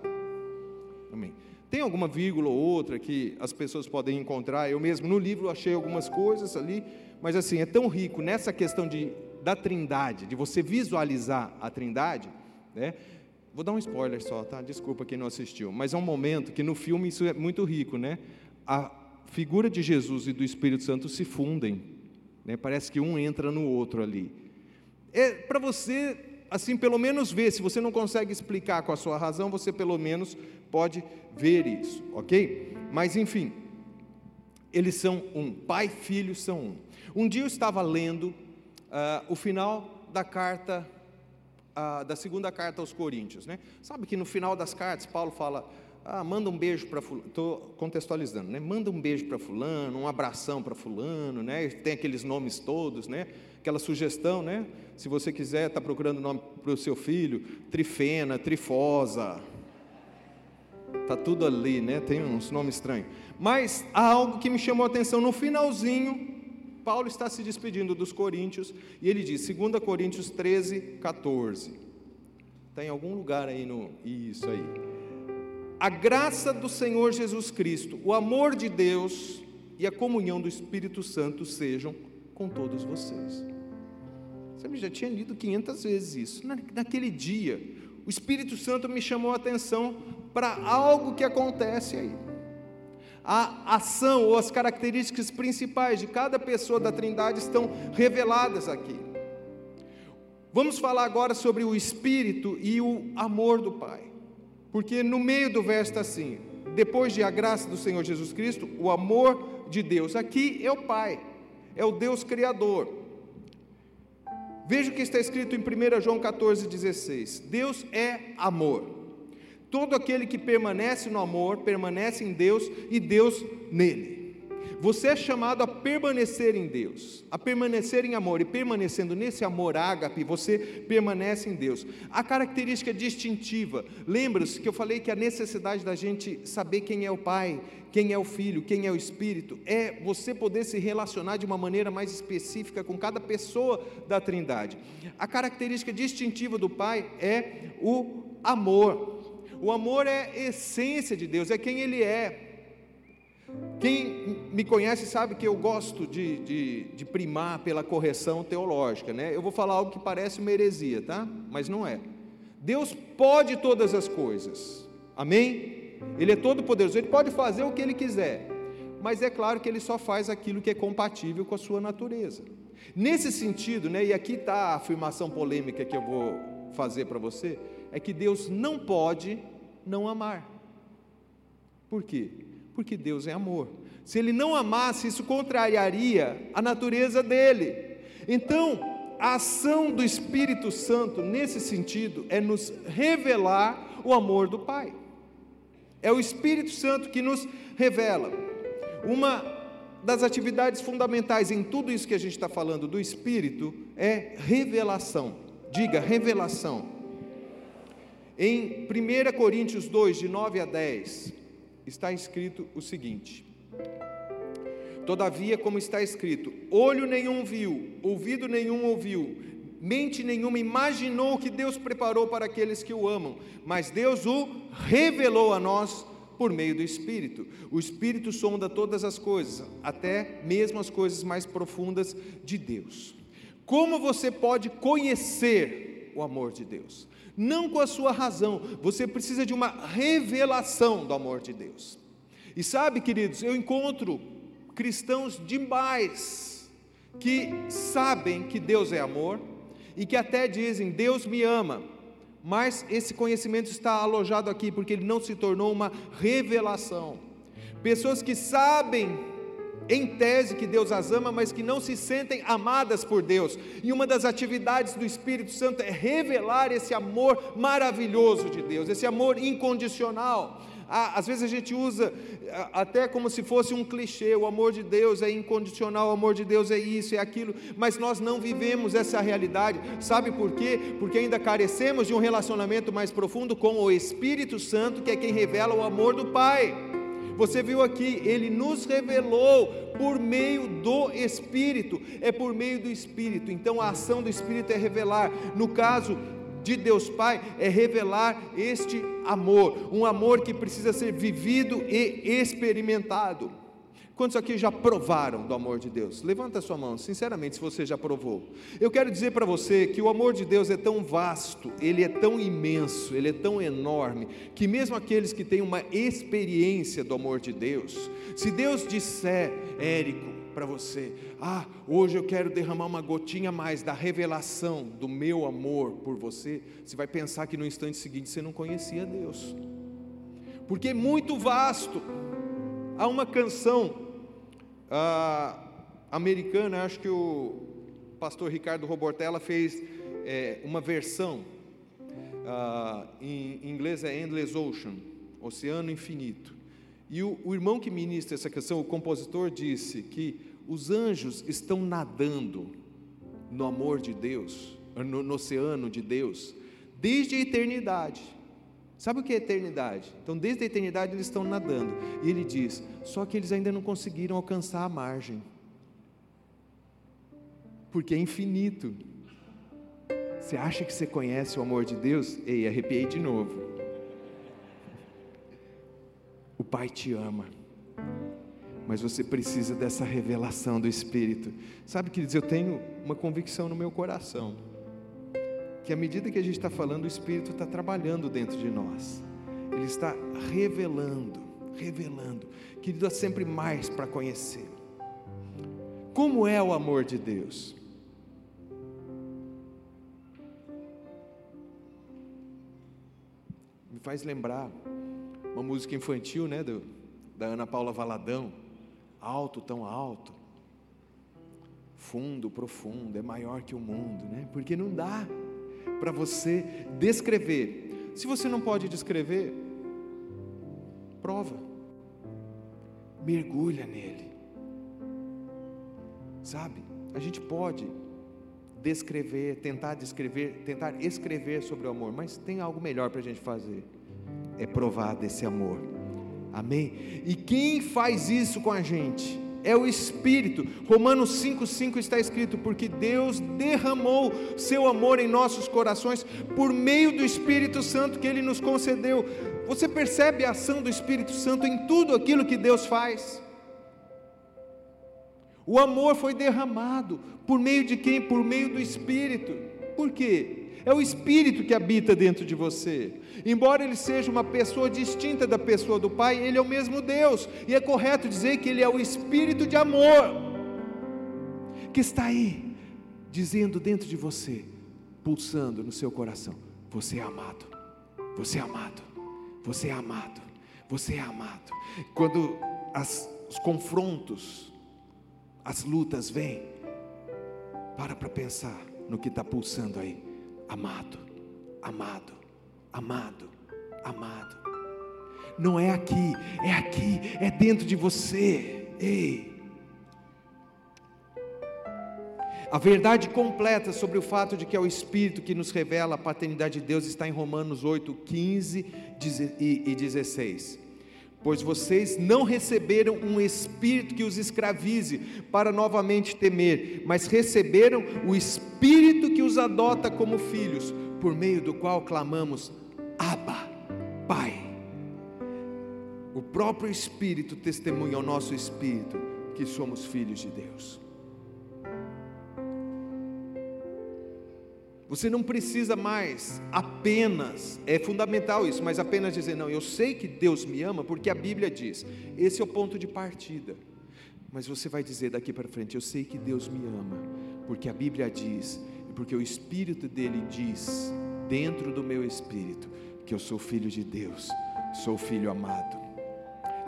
A: Amém. Tem alguma vírgula ou outra que as pessoas podem encontrar. Eu mesmo no livro achei algumas coisas ali, mas assim, é tão rico nessa questão de, da trindade, de você visualizar a trindade, né? Vou dar um spoiler só, tá? Desculpa quem não assistiu, mas é um momento que no filme isso é muito rico, né? A figura de Jesus e do Espírito Santo se fundem, né? Parece que um entra no outro ali. É para você assim, pelo menos ver, se você não consegue explicar com a sua razão, você pelo menos pode ver isso, ok? Mas enfim, eles são um, pai e filho são um. Um dia eu estava lendo uh, o final da carta ah, da segunda carta aos Coríntios, né? Sabe que no final das cartas Paulo fala, ah, manda um beijo para fulano, estou contextualizando, né? Manda um beijo para fulano, um abração para fulano, né? Tem aqueles nomes todos, né? Aquela sugestão, né? Se você quiser, está procurando nome para o seu filho, Trifena, Trifosa, tá tudo ali, né? Tem uns nomes estranhos. Mas há algo que me chamou a atenção no finalzinho. Paulo está se despedindo dos coríntios e ele diz, 2 Coríntios 13, 14. Está em algum lugar aí no. Isso aí. A graça do Senhor Jesus Cristo, o amor de Deus e a comunhão do Espírito Santo sejam com todos vocês. Você já tinha lido 500 vezes isso. Naquele dia, o Espírito Santo me chamou a atenção para algo que acontece aí a ação ou as características principais de cada pessoa da Trindade estão reveladas aqui. Vamos falar agora sobre o Espírito e o amor do Pai, porque no meio do verso está assim: depois de a graça do Senhor Jesus Cristo, o amor de Deus. Aqui é o Pai, é o Deus Criador. Veja o que está escrito em 1 João 14,16: Deus é amor. Todo aquele que permanece no amor, permanece em Deus e Deus nele. Você é chamado a permanecer em Deus, a permanecer em amor, e permanecendo nesse amor ágape, você permanece em Deus. A característica distintiva, lembra-se que eu falei que a necessidade da gente saber quem é o Pai, quem é o Filho, quem é o Espírito, é você poder se relacionar de uma maneira mais específica com cada pessoa da Trindade. A característica distintiva do Pai é o amor. O amor é essência de Deus, é quem Ele é. Quem me conhece sabe que eu gosto de, de, de, primar pela correção teológica, né? Eu vou falar algo que parece uma heresia, tá? Mas não é. Deus pode todas as coisas, amém? Ele é todo poderoso, ele pode fazer o que ele quiser, mas é claro que ele só faz aquilo que é compatível com a sua natureza. Nesse sentido, né? E aqui está a afirmação polêmica que eu vou fazer para você é que Deus não pode não amar. Por quê? Porque Deus é amor. Se ele não amasse, isso contrariaria a natureza dele. Então, a ação do Espírito Santo nesse sentido é nos revelar o amor do Pai. É o Espírito Santo que nos revela. Uma das atividades fundamentais em tudo isso que a gente está falando do Espírito é revelação. Diga, revelação. Em 1 Coríntios 2, de 9 a 10, está escrito o seguinte: Todavia, como está escrito, olho nenhum viu, ouvido nenhum ouviu, mente nenhuma imaginou o que Deus preparou para aqueles que o amam, mas Deus o revelou a nós por meio do Espírito. O Espírito sonda todas as coisas, até mesmo as coisas mais profundas de Deus. Como você pode conhecer o amor de Deus? Não com a sua razão, você precisa de uma revelação do amor de Deus. E sabe, queridos, eu encontro cristãos demais que sabem que Deus é amor e que até dizem: Deus me ama, mas esse conhecimento está alojado aqui porque ele não se tornou uma revelação. Pessoas que sabem em tese que Deus as ama, mas que não se sentem amadas por Deus. E uma das atividades do Espírito Santo é revelar esse amor maravilhoso de Deus, esse amor incondicional. Às vezes a gente usa até como se fosse um clichê: o amor de Deus é incondicional, o amor de Deus é isso, é aquilo, mas nós não vivemos essa realidade. Sabe por quê? Porque ainda carecemos de um relacionamento mais profundo com o Espírito Santo, que é quem revela o amor do Pai. Você viu aqui, ele nos revelou por meio do Espírito, é por meio do Espírito. Então a ação do Espírito é revelar. No caso de Deus Pai, é revelar este amor, um amor que precisa ser vivido e experimentado. Quantos aqui já provaram do amor de Deus? Levanta a sua mão, sinceramente, se você já provou. Eu quero dizer para você que o amor de Deus é tão vasto, ele é tão imenso, ele é tão enorme, que mesmo aqueles que têm uma experiência do amor de Deus, se Deus disser, Érico, para você, ah, hoje eu quero derramar uma gotinha mais da revelação do meu amor por você, você vai pensar que no instante seguinte você não conhecia Deus, porque é muito vasto. Há uma canção ah, americana, acho que o pastor Ricardo Robortella fez é, uma versão uh, em inglês é Endless Ocean, Oceano Infinito. E o, o irmão que ministra essa canção, o compositor, disse que os anjos estão nadando no amor de Deus, no, no oceano de Deus, desde a eternidade. Sabe o que é eternidade? Então, desde a eternidade eles estão nadando. E ele diz: só que eles ainda não conseguiram alcançar a margem, porque é infinito. Você acha que você conhece o amor de Deus? Ei, arrepiei de novo. O Pai te ama, mas você precisa dessa revelação do Espírito. Sabe, queridos, eu tenho uma convicção no meu coração que à medida que a gente está falando, o Espírito está trabalhando dentro de nós, ele está revelando, revelando, querido, há sempre mais para conhecer. Como é o amor de Deus? Me faz lembrar uma música infantil, né, do, da Ana Paula Valadão, alto, tão alto, fundo, profundo, é maior que o mundo, né? Porque não dá para você descrever. Se você não pode descrever, prova. Mergulha nele. Sabe? A gente pode descrever, tentar descrever, tentar escrever sobre o amor, mas tem algo melhor para a gente fazer: é provar desse amor. Amém? E quem faz isso com a gente? É o Espírito. Romanos 5,5 está escrito: Porque Deus derramou seu amor em nossos corações por meio do Espírito Santo que Ele nos concedeu. Você percebe a ação do Espírito Santo em tudo aquilo que Deus faz? O amor foi derramado por meio de quem? Por meio do Espírito. Por quê? É o Espírito que habita dentro de você. Embora ele seja uma pessoa distinta da pessoa do Pai, ele é o mesmo Deus. E é correto dizer que ele é o Espírito de amor, que está aí, dizendo dentro de você, pulsando no seu coração: Você é amado, você é amado, você é amado, você é amado. Quando as, os confrontos, as lutas vêm, para para pensar no que está pulsando aí amado, amado, amado, amado. Não é aqui, é aqui, é dentro de você. Ei. A verdade completa sobre o fato de que é o Espírito que nos revela a paternidade de Deus está em Romanos 8, 15 e 16 pois vocês não receberam um espírito que os escravize para novamente temer, mas receberam o espírito que os adota como filhos, por meio do qual clamamos: Abba, Pai. O próprio Espírito testemunha ao nosso espírito que somos filhos de Deus. Você não precisa mais apenas, é fundamental isso, mas apenas dizer, não, eu sei que Deus me ama, porque a Bíblia diz, esse é o ponto de partida. Mas você vai dizer daqui para frente, eu sei que Deus me ama, porque a Bíblia diz, e porque o Espírito dele diz, dentro do meu espírito, que eu sou filho de Deus, sou filho amado.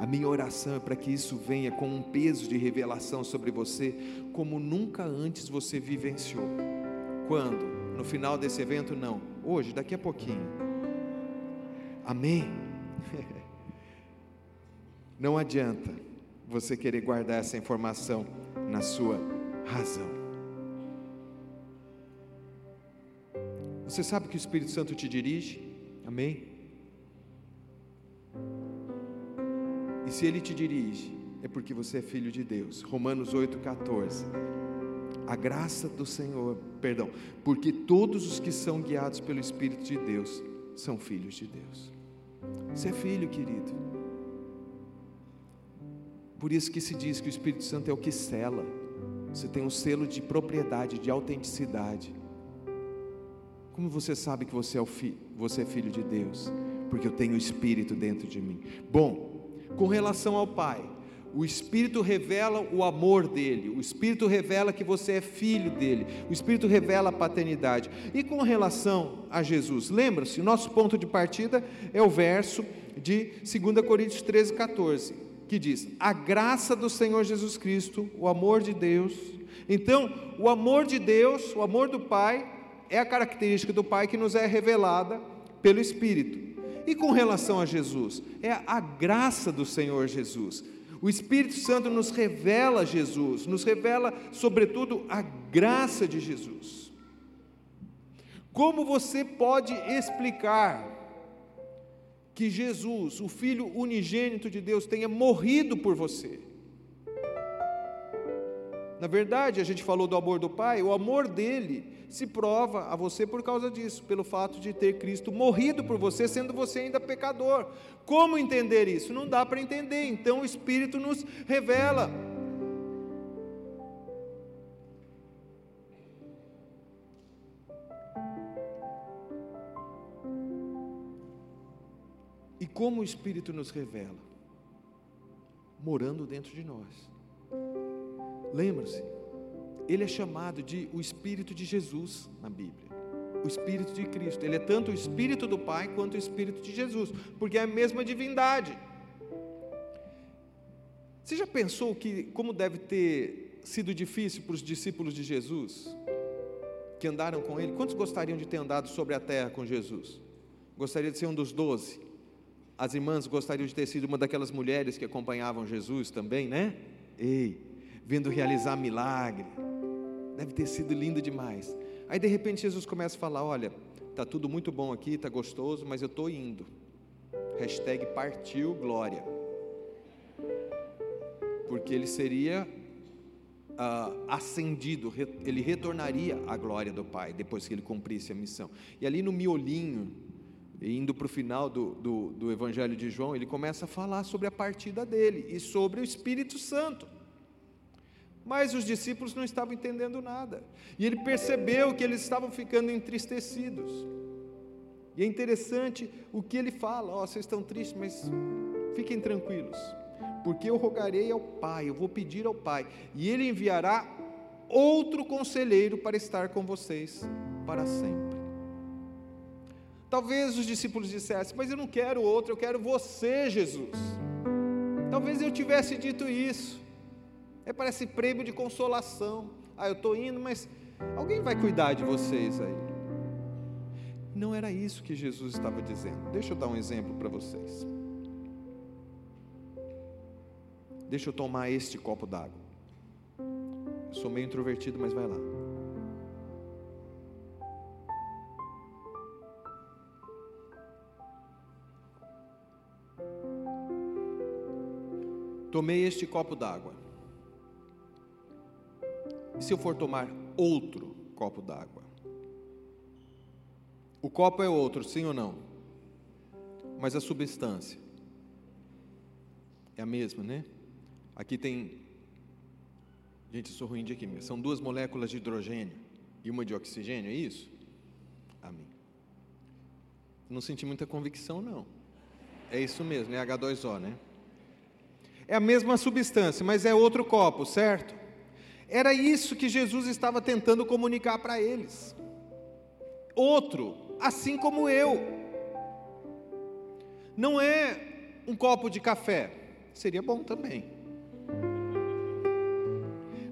A: A minha oração é para que isso venha com um peso de revelação sobre você, como nunca antes você vivenciou. Quando? No final desse evento, não. Hoje, daqui a pouquinho. Amém? Não adianta você querer guardar essa informação na sua razão. Você sabe que o Espírito Santo te dirige? Amém? E se ele te dirige, é porque você é filho de Deus. Romanos 8,14 a graça do Senhor, perdão, porque todos os que são guiados pelo Espírito de Deus são filhos de Deus. Você é filho, querido. Por isso que se diz que o Espírito Santo é o que cela. Você tem um selo de propriedade, de autenticidade. Como você sabe que você é, o fi, você é filho de Deus? Porque eu tenho o Espírito dentro de mim. Bom, com relação ao Pai, o Espírito revela o amor dele, o Espírito revela que você é filho dele, o Espírito revela a paternidade. E com relação a Jesus, lembra-se, nosso ponto de partida é o verso de 2 Coríntios 13, 14, que diz: A graça do Senhor Jesus Cristo, o amor de Deus. Então, o amor de Deus, o amor do Pai, é a característica do Pai que nos é revelada pelo Espírito. E com relação a Jesus, é a graça do Senhor Jesus. O Espírito Santo nos revela Jesus, nos revela, sobretudo, a graça de Jesus. Como você pode explicar que Jesus, o Filho unigênito de Deus, tenha morrido por você? Na verdade, a gente falou do amor do Pai, o amor dele se prova a você por causa disso, pelo fato de ter Cristo morrido por você, sendo você ainda pecador. Como entender isso? Não dá para entender, então o Espírito nos revela. E como o Espírito nos revela? Morando dentro de nós. Lembra-se, ele é chamado de o Espírito de Jesus na Bíblia. O Espírito de Cristo. Ele é tanto o Espírito do Pai quanto o Espírito de Jesus, porque é a mesma divindade. Você já pensou que como deve ter sido difícil para os discípulos de Jesus que andaram com ele? Quantos gostariam de ter andado sobre a terra com Jesus? Gostaria de ser um dos doze? As irmãs gostariam de ter sido uma daquelas mulheres que acompanhavam Jesus também, né? Ei, vendo realizar milagre. Deve ter sido lindo demais. Aí de repente Jesus começa a falar: Olha, tá tudo muito bom aqui, tá gostoso, mas eu estou indo. Hashtag partiu glória. Porque ele seria uh, ascendido, ele retornaria à glória do Pai depois que ele cumprisse a missão. E ali no miolinho, indo para o final do, do, do Evangelho de João, ele começa a falar sobre a partida dele e sobre o Espírito Santo. Mas os discípulos não estavam entendendo nada. E ele percebeu que eles estavam ficando entristecidos. E é interessante o que ele fala: Ó, oh, vocês estão tristes, mas fiquem tranquilos, porque eu rogarei ao Pai, eu vou pedir ao Pai, e Ele enviará outro conselheiro para estar com vocês para sempre. Talvez os discípulos dissessem: Mas eu não quero outro, eu quero você, Jesus. Talvez eu tivesse dito isso. É parece prêmio de consolação. Ah, eu estou indo, mas alguém vai cuidar de vocês aí. Não era isso que Jesus estava dizendo. Deixa eu dar um exemplo para vocês. Deixa eu tomar este copo d'água. Sou meio introvertido, mas vai lá. Tomei este copo d'água. E se eu for tomar outro copo d'água? O copo é outro, sim ou não? Mas a substância é a mesma, né? Aqui tem. Gente, sou ruim de química. São duas moléculas de hidrogênio e uma de oxigênio, é isso? Amém. Não senti muita convicção, não. É isso mesmo, é H2O, né? É a mesma substância, mas é outro copo, certo? Era isso que Jesus estava tentando comunicar para eles. Outro, assim como eu. Não é um copo de café, seria bom também.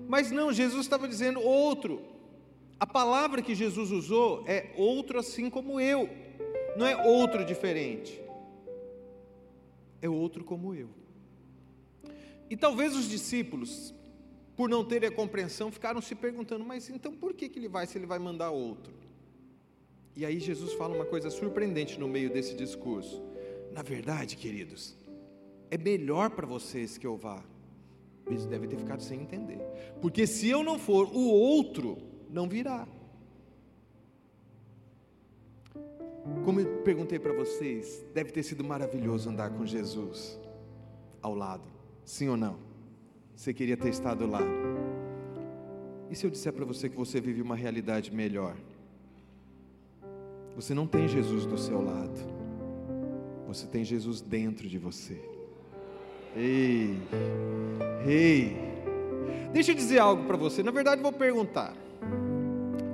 A: Mas não, Jesus estava dizendo outro. A palavra que Jesus usou é outro assim como eu, não é outro diferente, é outro como eu. E talvez os discípulos por não terem a compreensão, ficaram se perguntando: mas então por que, que ele vai se ele vai mandar outro? E aí Jesus fala uma coisa surpreendente no meio desse discurso. Na verdade, queridos, é melhor para vocês que eu vá. Eles devem ter ficado sem entender. Porque se eu não for, o outro não virá. Como eu perguntei para vocês, deve ter sido maravilhoso andar com Jesus ao lado, sim ou não? Você queria ter estado lá. E se eu disser para você que você vive uma realidade melhor? Você não tem Jesus do seu lado. Você tem Jesus dentro de você. Ei, ei. Deixa eu dizer algo para você. Na verdade, vou perguntar.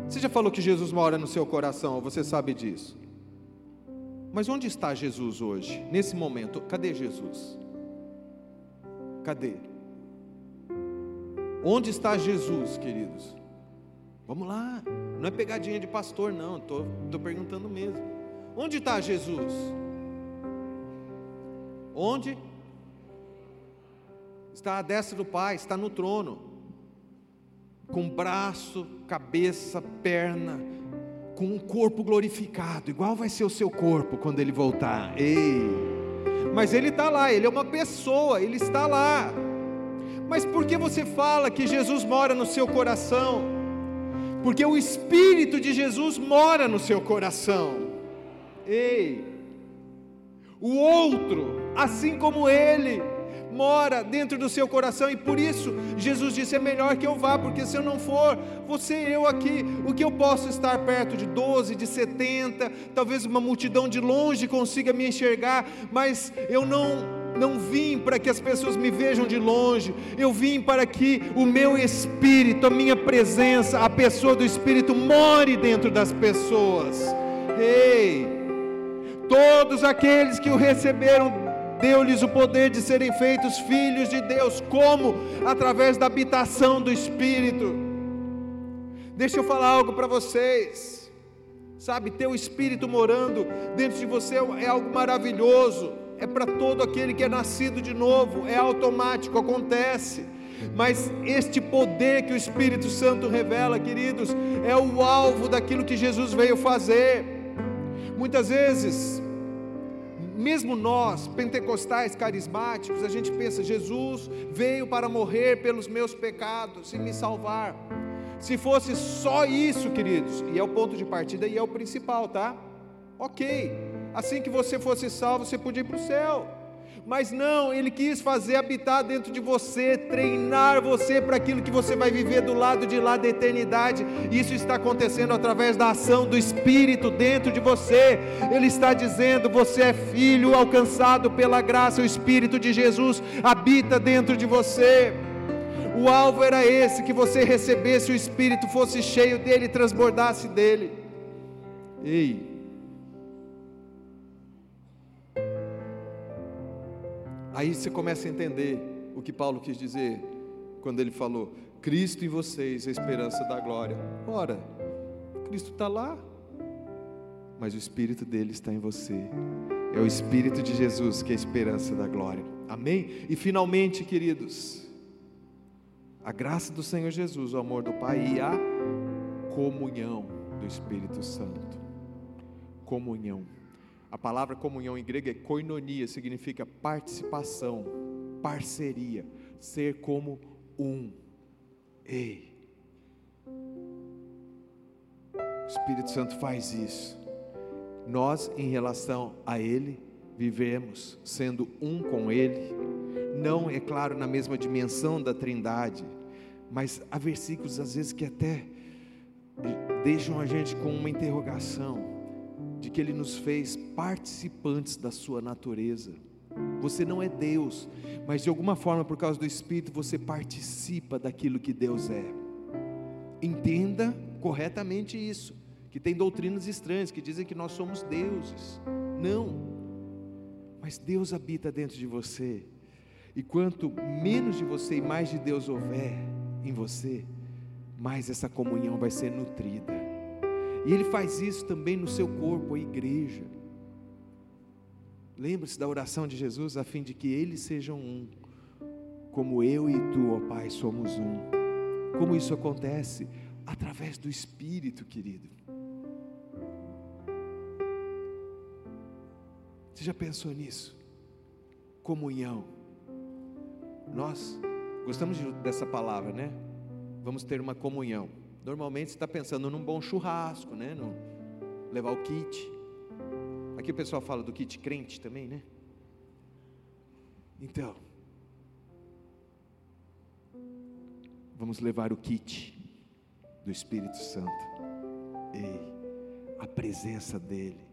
A: Você já falou que Jesus mora no seu coração, você sabe disso. Mas onde está Jesus hoje, nesse momento? Cadê Jesus? Cadê? Onde está Jesus, queridos? Vamos lá, não é pegadinha de pastor, não, estou perguntando mesmo. Onde está Jesus? Onde? Está à destra do Pai, está no trono, com braço, cabeça, perna, com um corpo glorificado, igual vai ser o seu corpo quando ele voltar. Ei! Mas ele está lá, ele é uma pessoa, ele está lá. Mas por que você fala que Jesus mora no seu coração? Porque o Espírito de Jesus mora no seu coração. Ei, o outro, assim como ele, mora dentro do seu coração e por isso Jesus disse: é melhor que eu vá, porque se eu não for, você e eu aqui, o que eu posso estar perto de 12, de 70, talvez uma multidão de longe consiga me enxergar, mas eu não não vim para que as pessoas me vejam de longe, eu vim para que o meu espírito, a minha presença, a pessoa do espírito more dentro das pessoas. Ei, todos aqueles que o receberam deu-lhes o poder de serem feitos filhos de Deus, como? Através da habitação do Espírito. Deixa eu falar algo para vocês, sabe, ter o Espírito morando dentro de você é algo maravilhoso, é para todo aquele que é nascido de novo, é automático, acontece. Mas este poder que o Espírito Santo revela, queridos, é o alvo daquilo que Jesus veio fazer. Muitas vezes, mesmo nós, pentecostais carismáticos, a gente pensa: Jesus veio para morrer pelos meus pecados e me salvar. Se fosse só isso, queridos, e é o ponto de partida e é o principal, tá? Ok, assim que você fosse salvo, você podia ir para o céu. Mas não, Ele quis fazer habitar dentro de você, treinar você para aquilo que você vai viver do lado de lá da eternidade. Isso está acontecendo através da ação do Espírito dentro de você. Ele está dizendo: você é filho alcançado pela graça, o Espírito de Jesus habita dentro de você. O alvo era esse: que você recebesse o Espírito, fosse cheio dele, transbordasse dele. Ei, Aí você começa a entender o que Paulo quis dizer quando ele falou: Cristo em vocês, a esperança da glória. Ora, Cristo está lá, mas o Espírito dele está em você. É o Espírito de Jesus que é a esperança da glória. Amém? E finalmente, queridos, a graça do Senhor Jesus, o amor do Pai e a comunhão do Espírito Santo. Comunhão. A palavra comunhão em grego é koinonia, significa participação, parceria, ser como um. Ei. O Espírito Santo faz isso. Nós, em relação a Ele, vivemos sendo um com Ele. Não, é claro, na mesma dimensão da Trindade, mas há versículos às vezes que até deixam a gente com uma interrogação de que Ele nos fez participantes da Sua natureza. Você não é Deus, mas de alguma forma, por causa do Espírito, você participa daquilo que Deus é. Entenda corretamente isso. Que tem doutrinas estranhas que dizem que nós somos deuses. Não. Mas Deus habita dentro de você. E quanto menos de você e mais de Deus houver em você, mais essa comunhão vai ser nutrida. E Ele faz isso também no seu corpo, a igreja. Lembre-se da oração de Jesus, a fim de que eles sejam um, como eu e tu, ó Pai, somos um. Como isso acontece? Através do Espírito, querido. Você já pensou nisso? Comunhão. Nós gostamos dessa palavra, né? Vamos ter uma comunhão. Normalmente você está pensando num bom churrasco, né? No, levar o kit. Aqui o pessoal fala do kit crente também, né? Então, vamos levar o kit do Espírito Santo. Ei, a presença dele.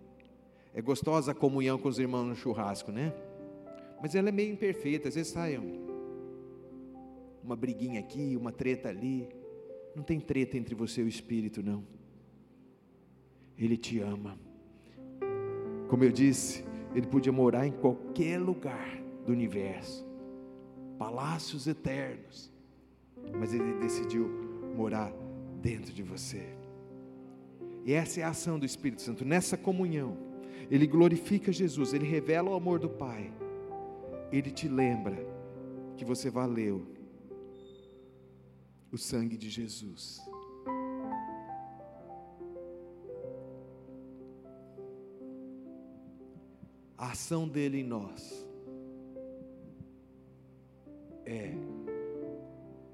A: É gostosa a comunhão com os irmãos no churrasco, né? Mas ela é meio imperfeita, às vezes sai uma briguinha aqui, uma treta ali. Não tem treta entre você e o Espírito, não. Ele te ama. Como eu disse, ele podia morar em qualquer lugar do universo, palácios eternos, mas ele decidiu morar dentro de você. E essa é a ação do Espírito Santo, nessa comunhão. ele glorifica Jesus, ele revela o amor do Pai, ele te lembra que você valeu o sangue de Jesus. A ação dele em nós é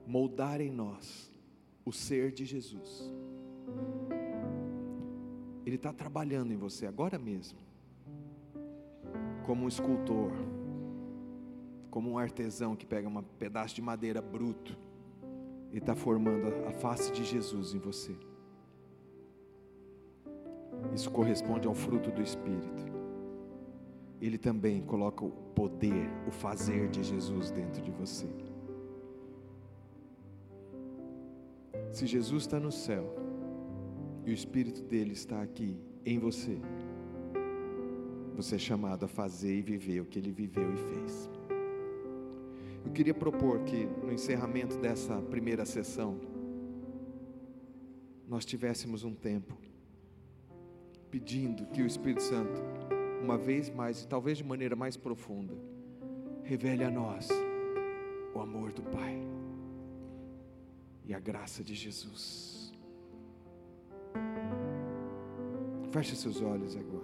A: moldar em nós o ser de Jesus. Ele está trabalhando em você agora mesmo, como um escultor, como um artesão que pega um pedaço de madeira bruto e está formando a face de Jesus em você. Isso corresponde ao fruto do Espírito. Ele também coloca o poder, o fazer de Jesus dentro de você. Se Jesus está no céu e o Espírito dele está aqui em você, você é chamado a fazer e viver o que ele viveu e fez. Queria propor que no encerramento dessa primeira sessão, nós tivéssemos um tempo pedindo que o Espírito Santo, uma vez mais e talvez de maneira mais profunda, revele a nós o amor do Pai e a graça de Jesus. Feche seus olhos agora.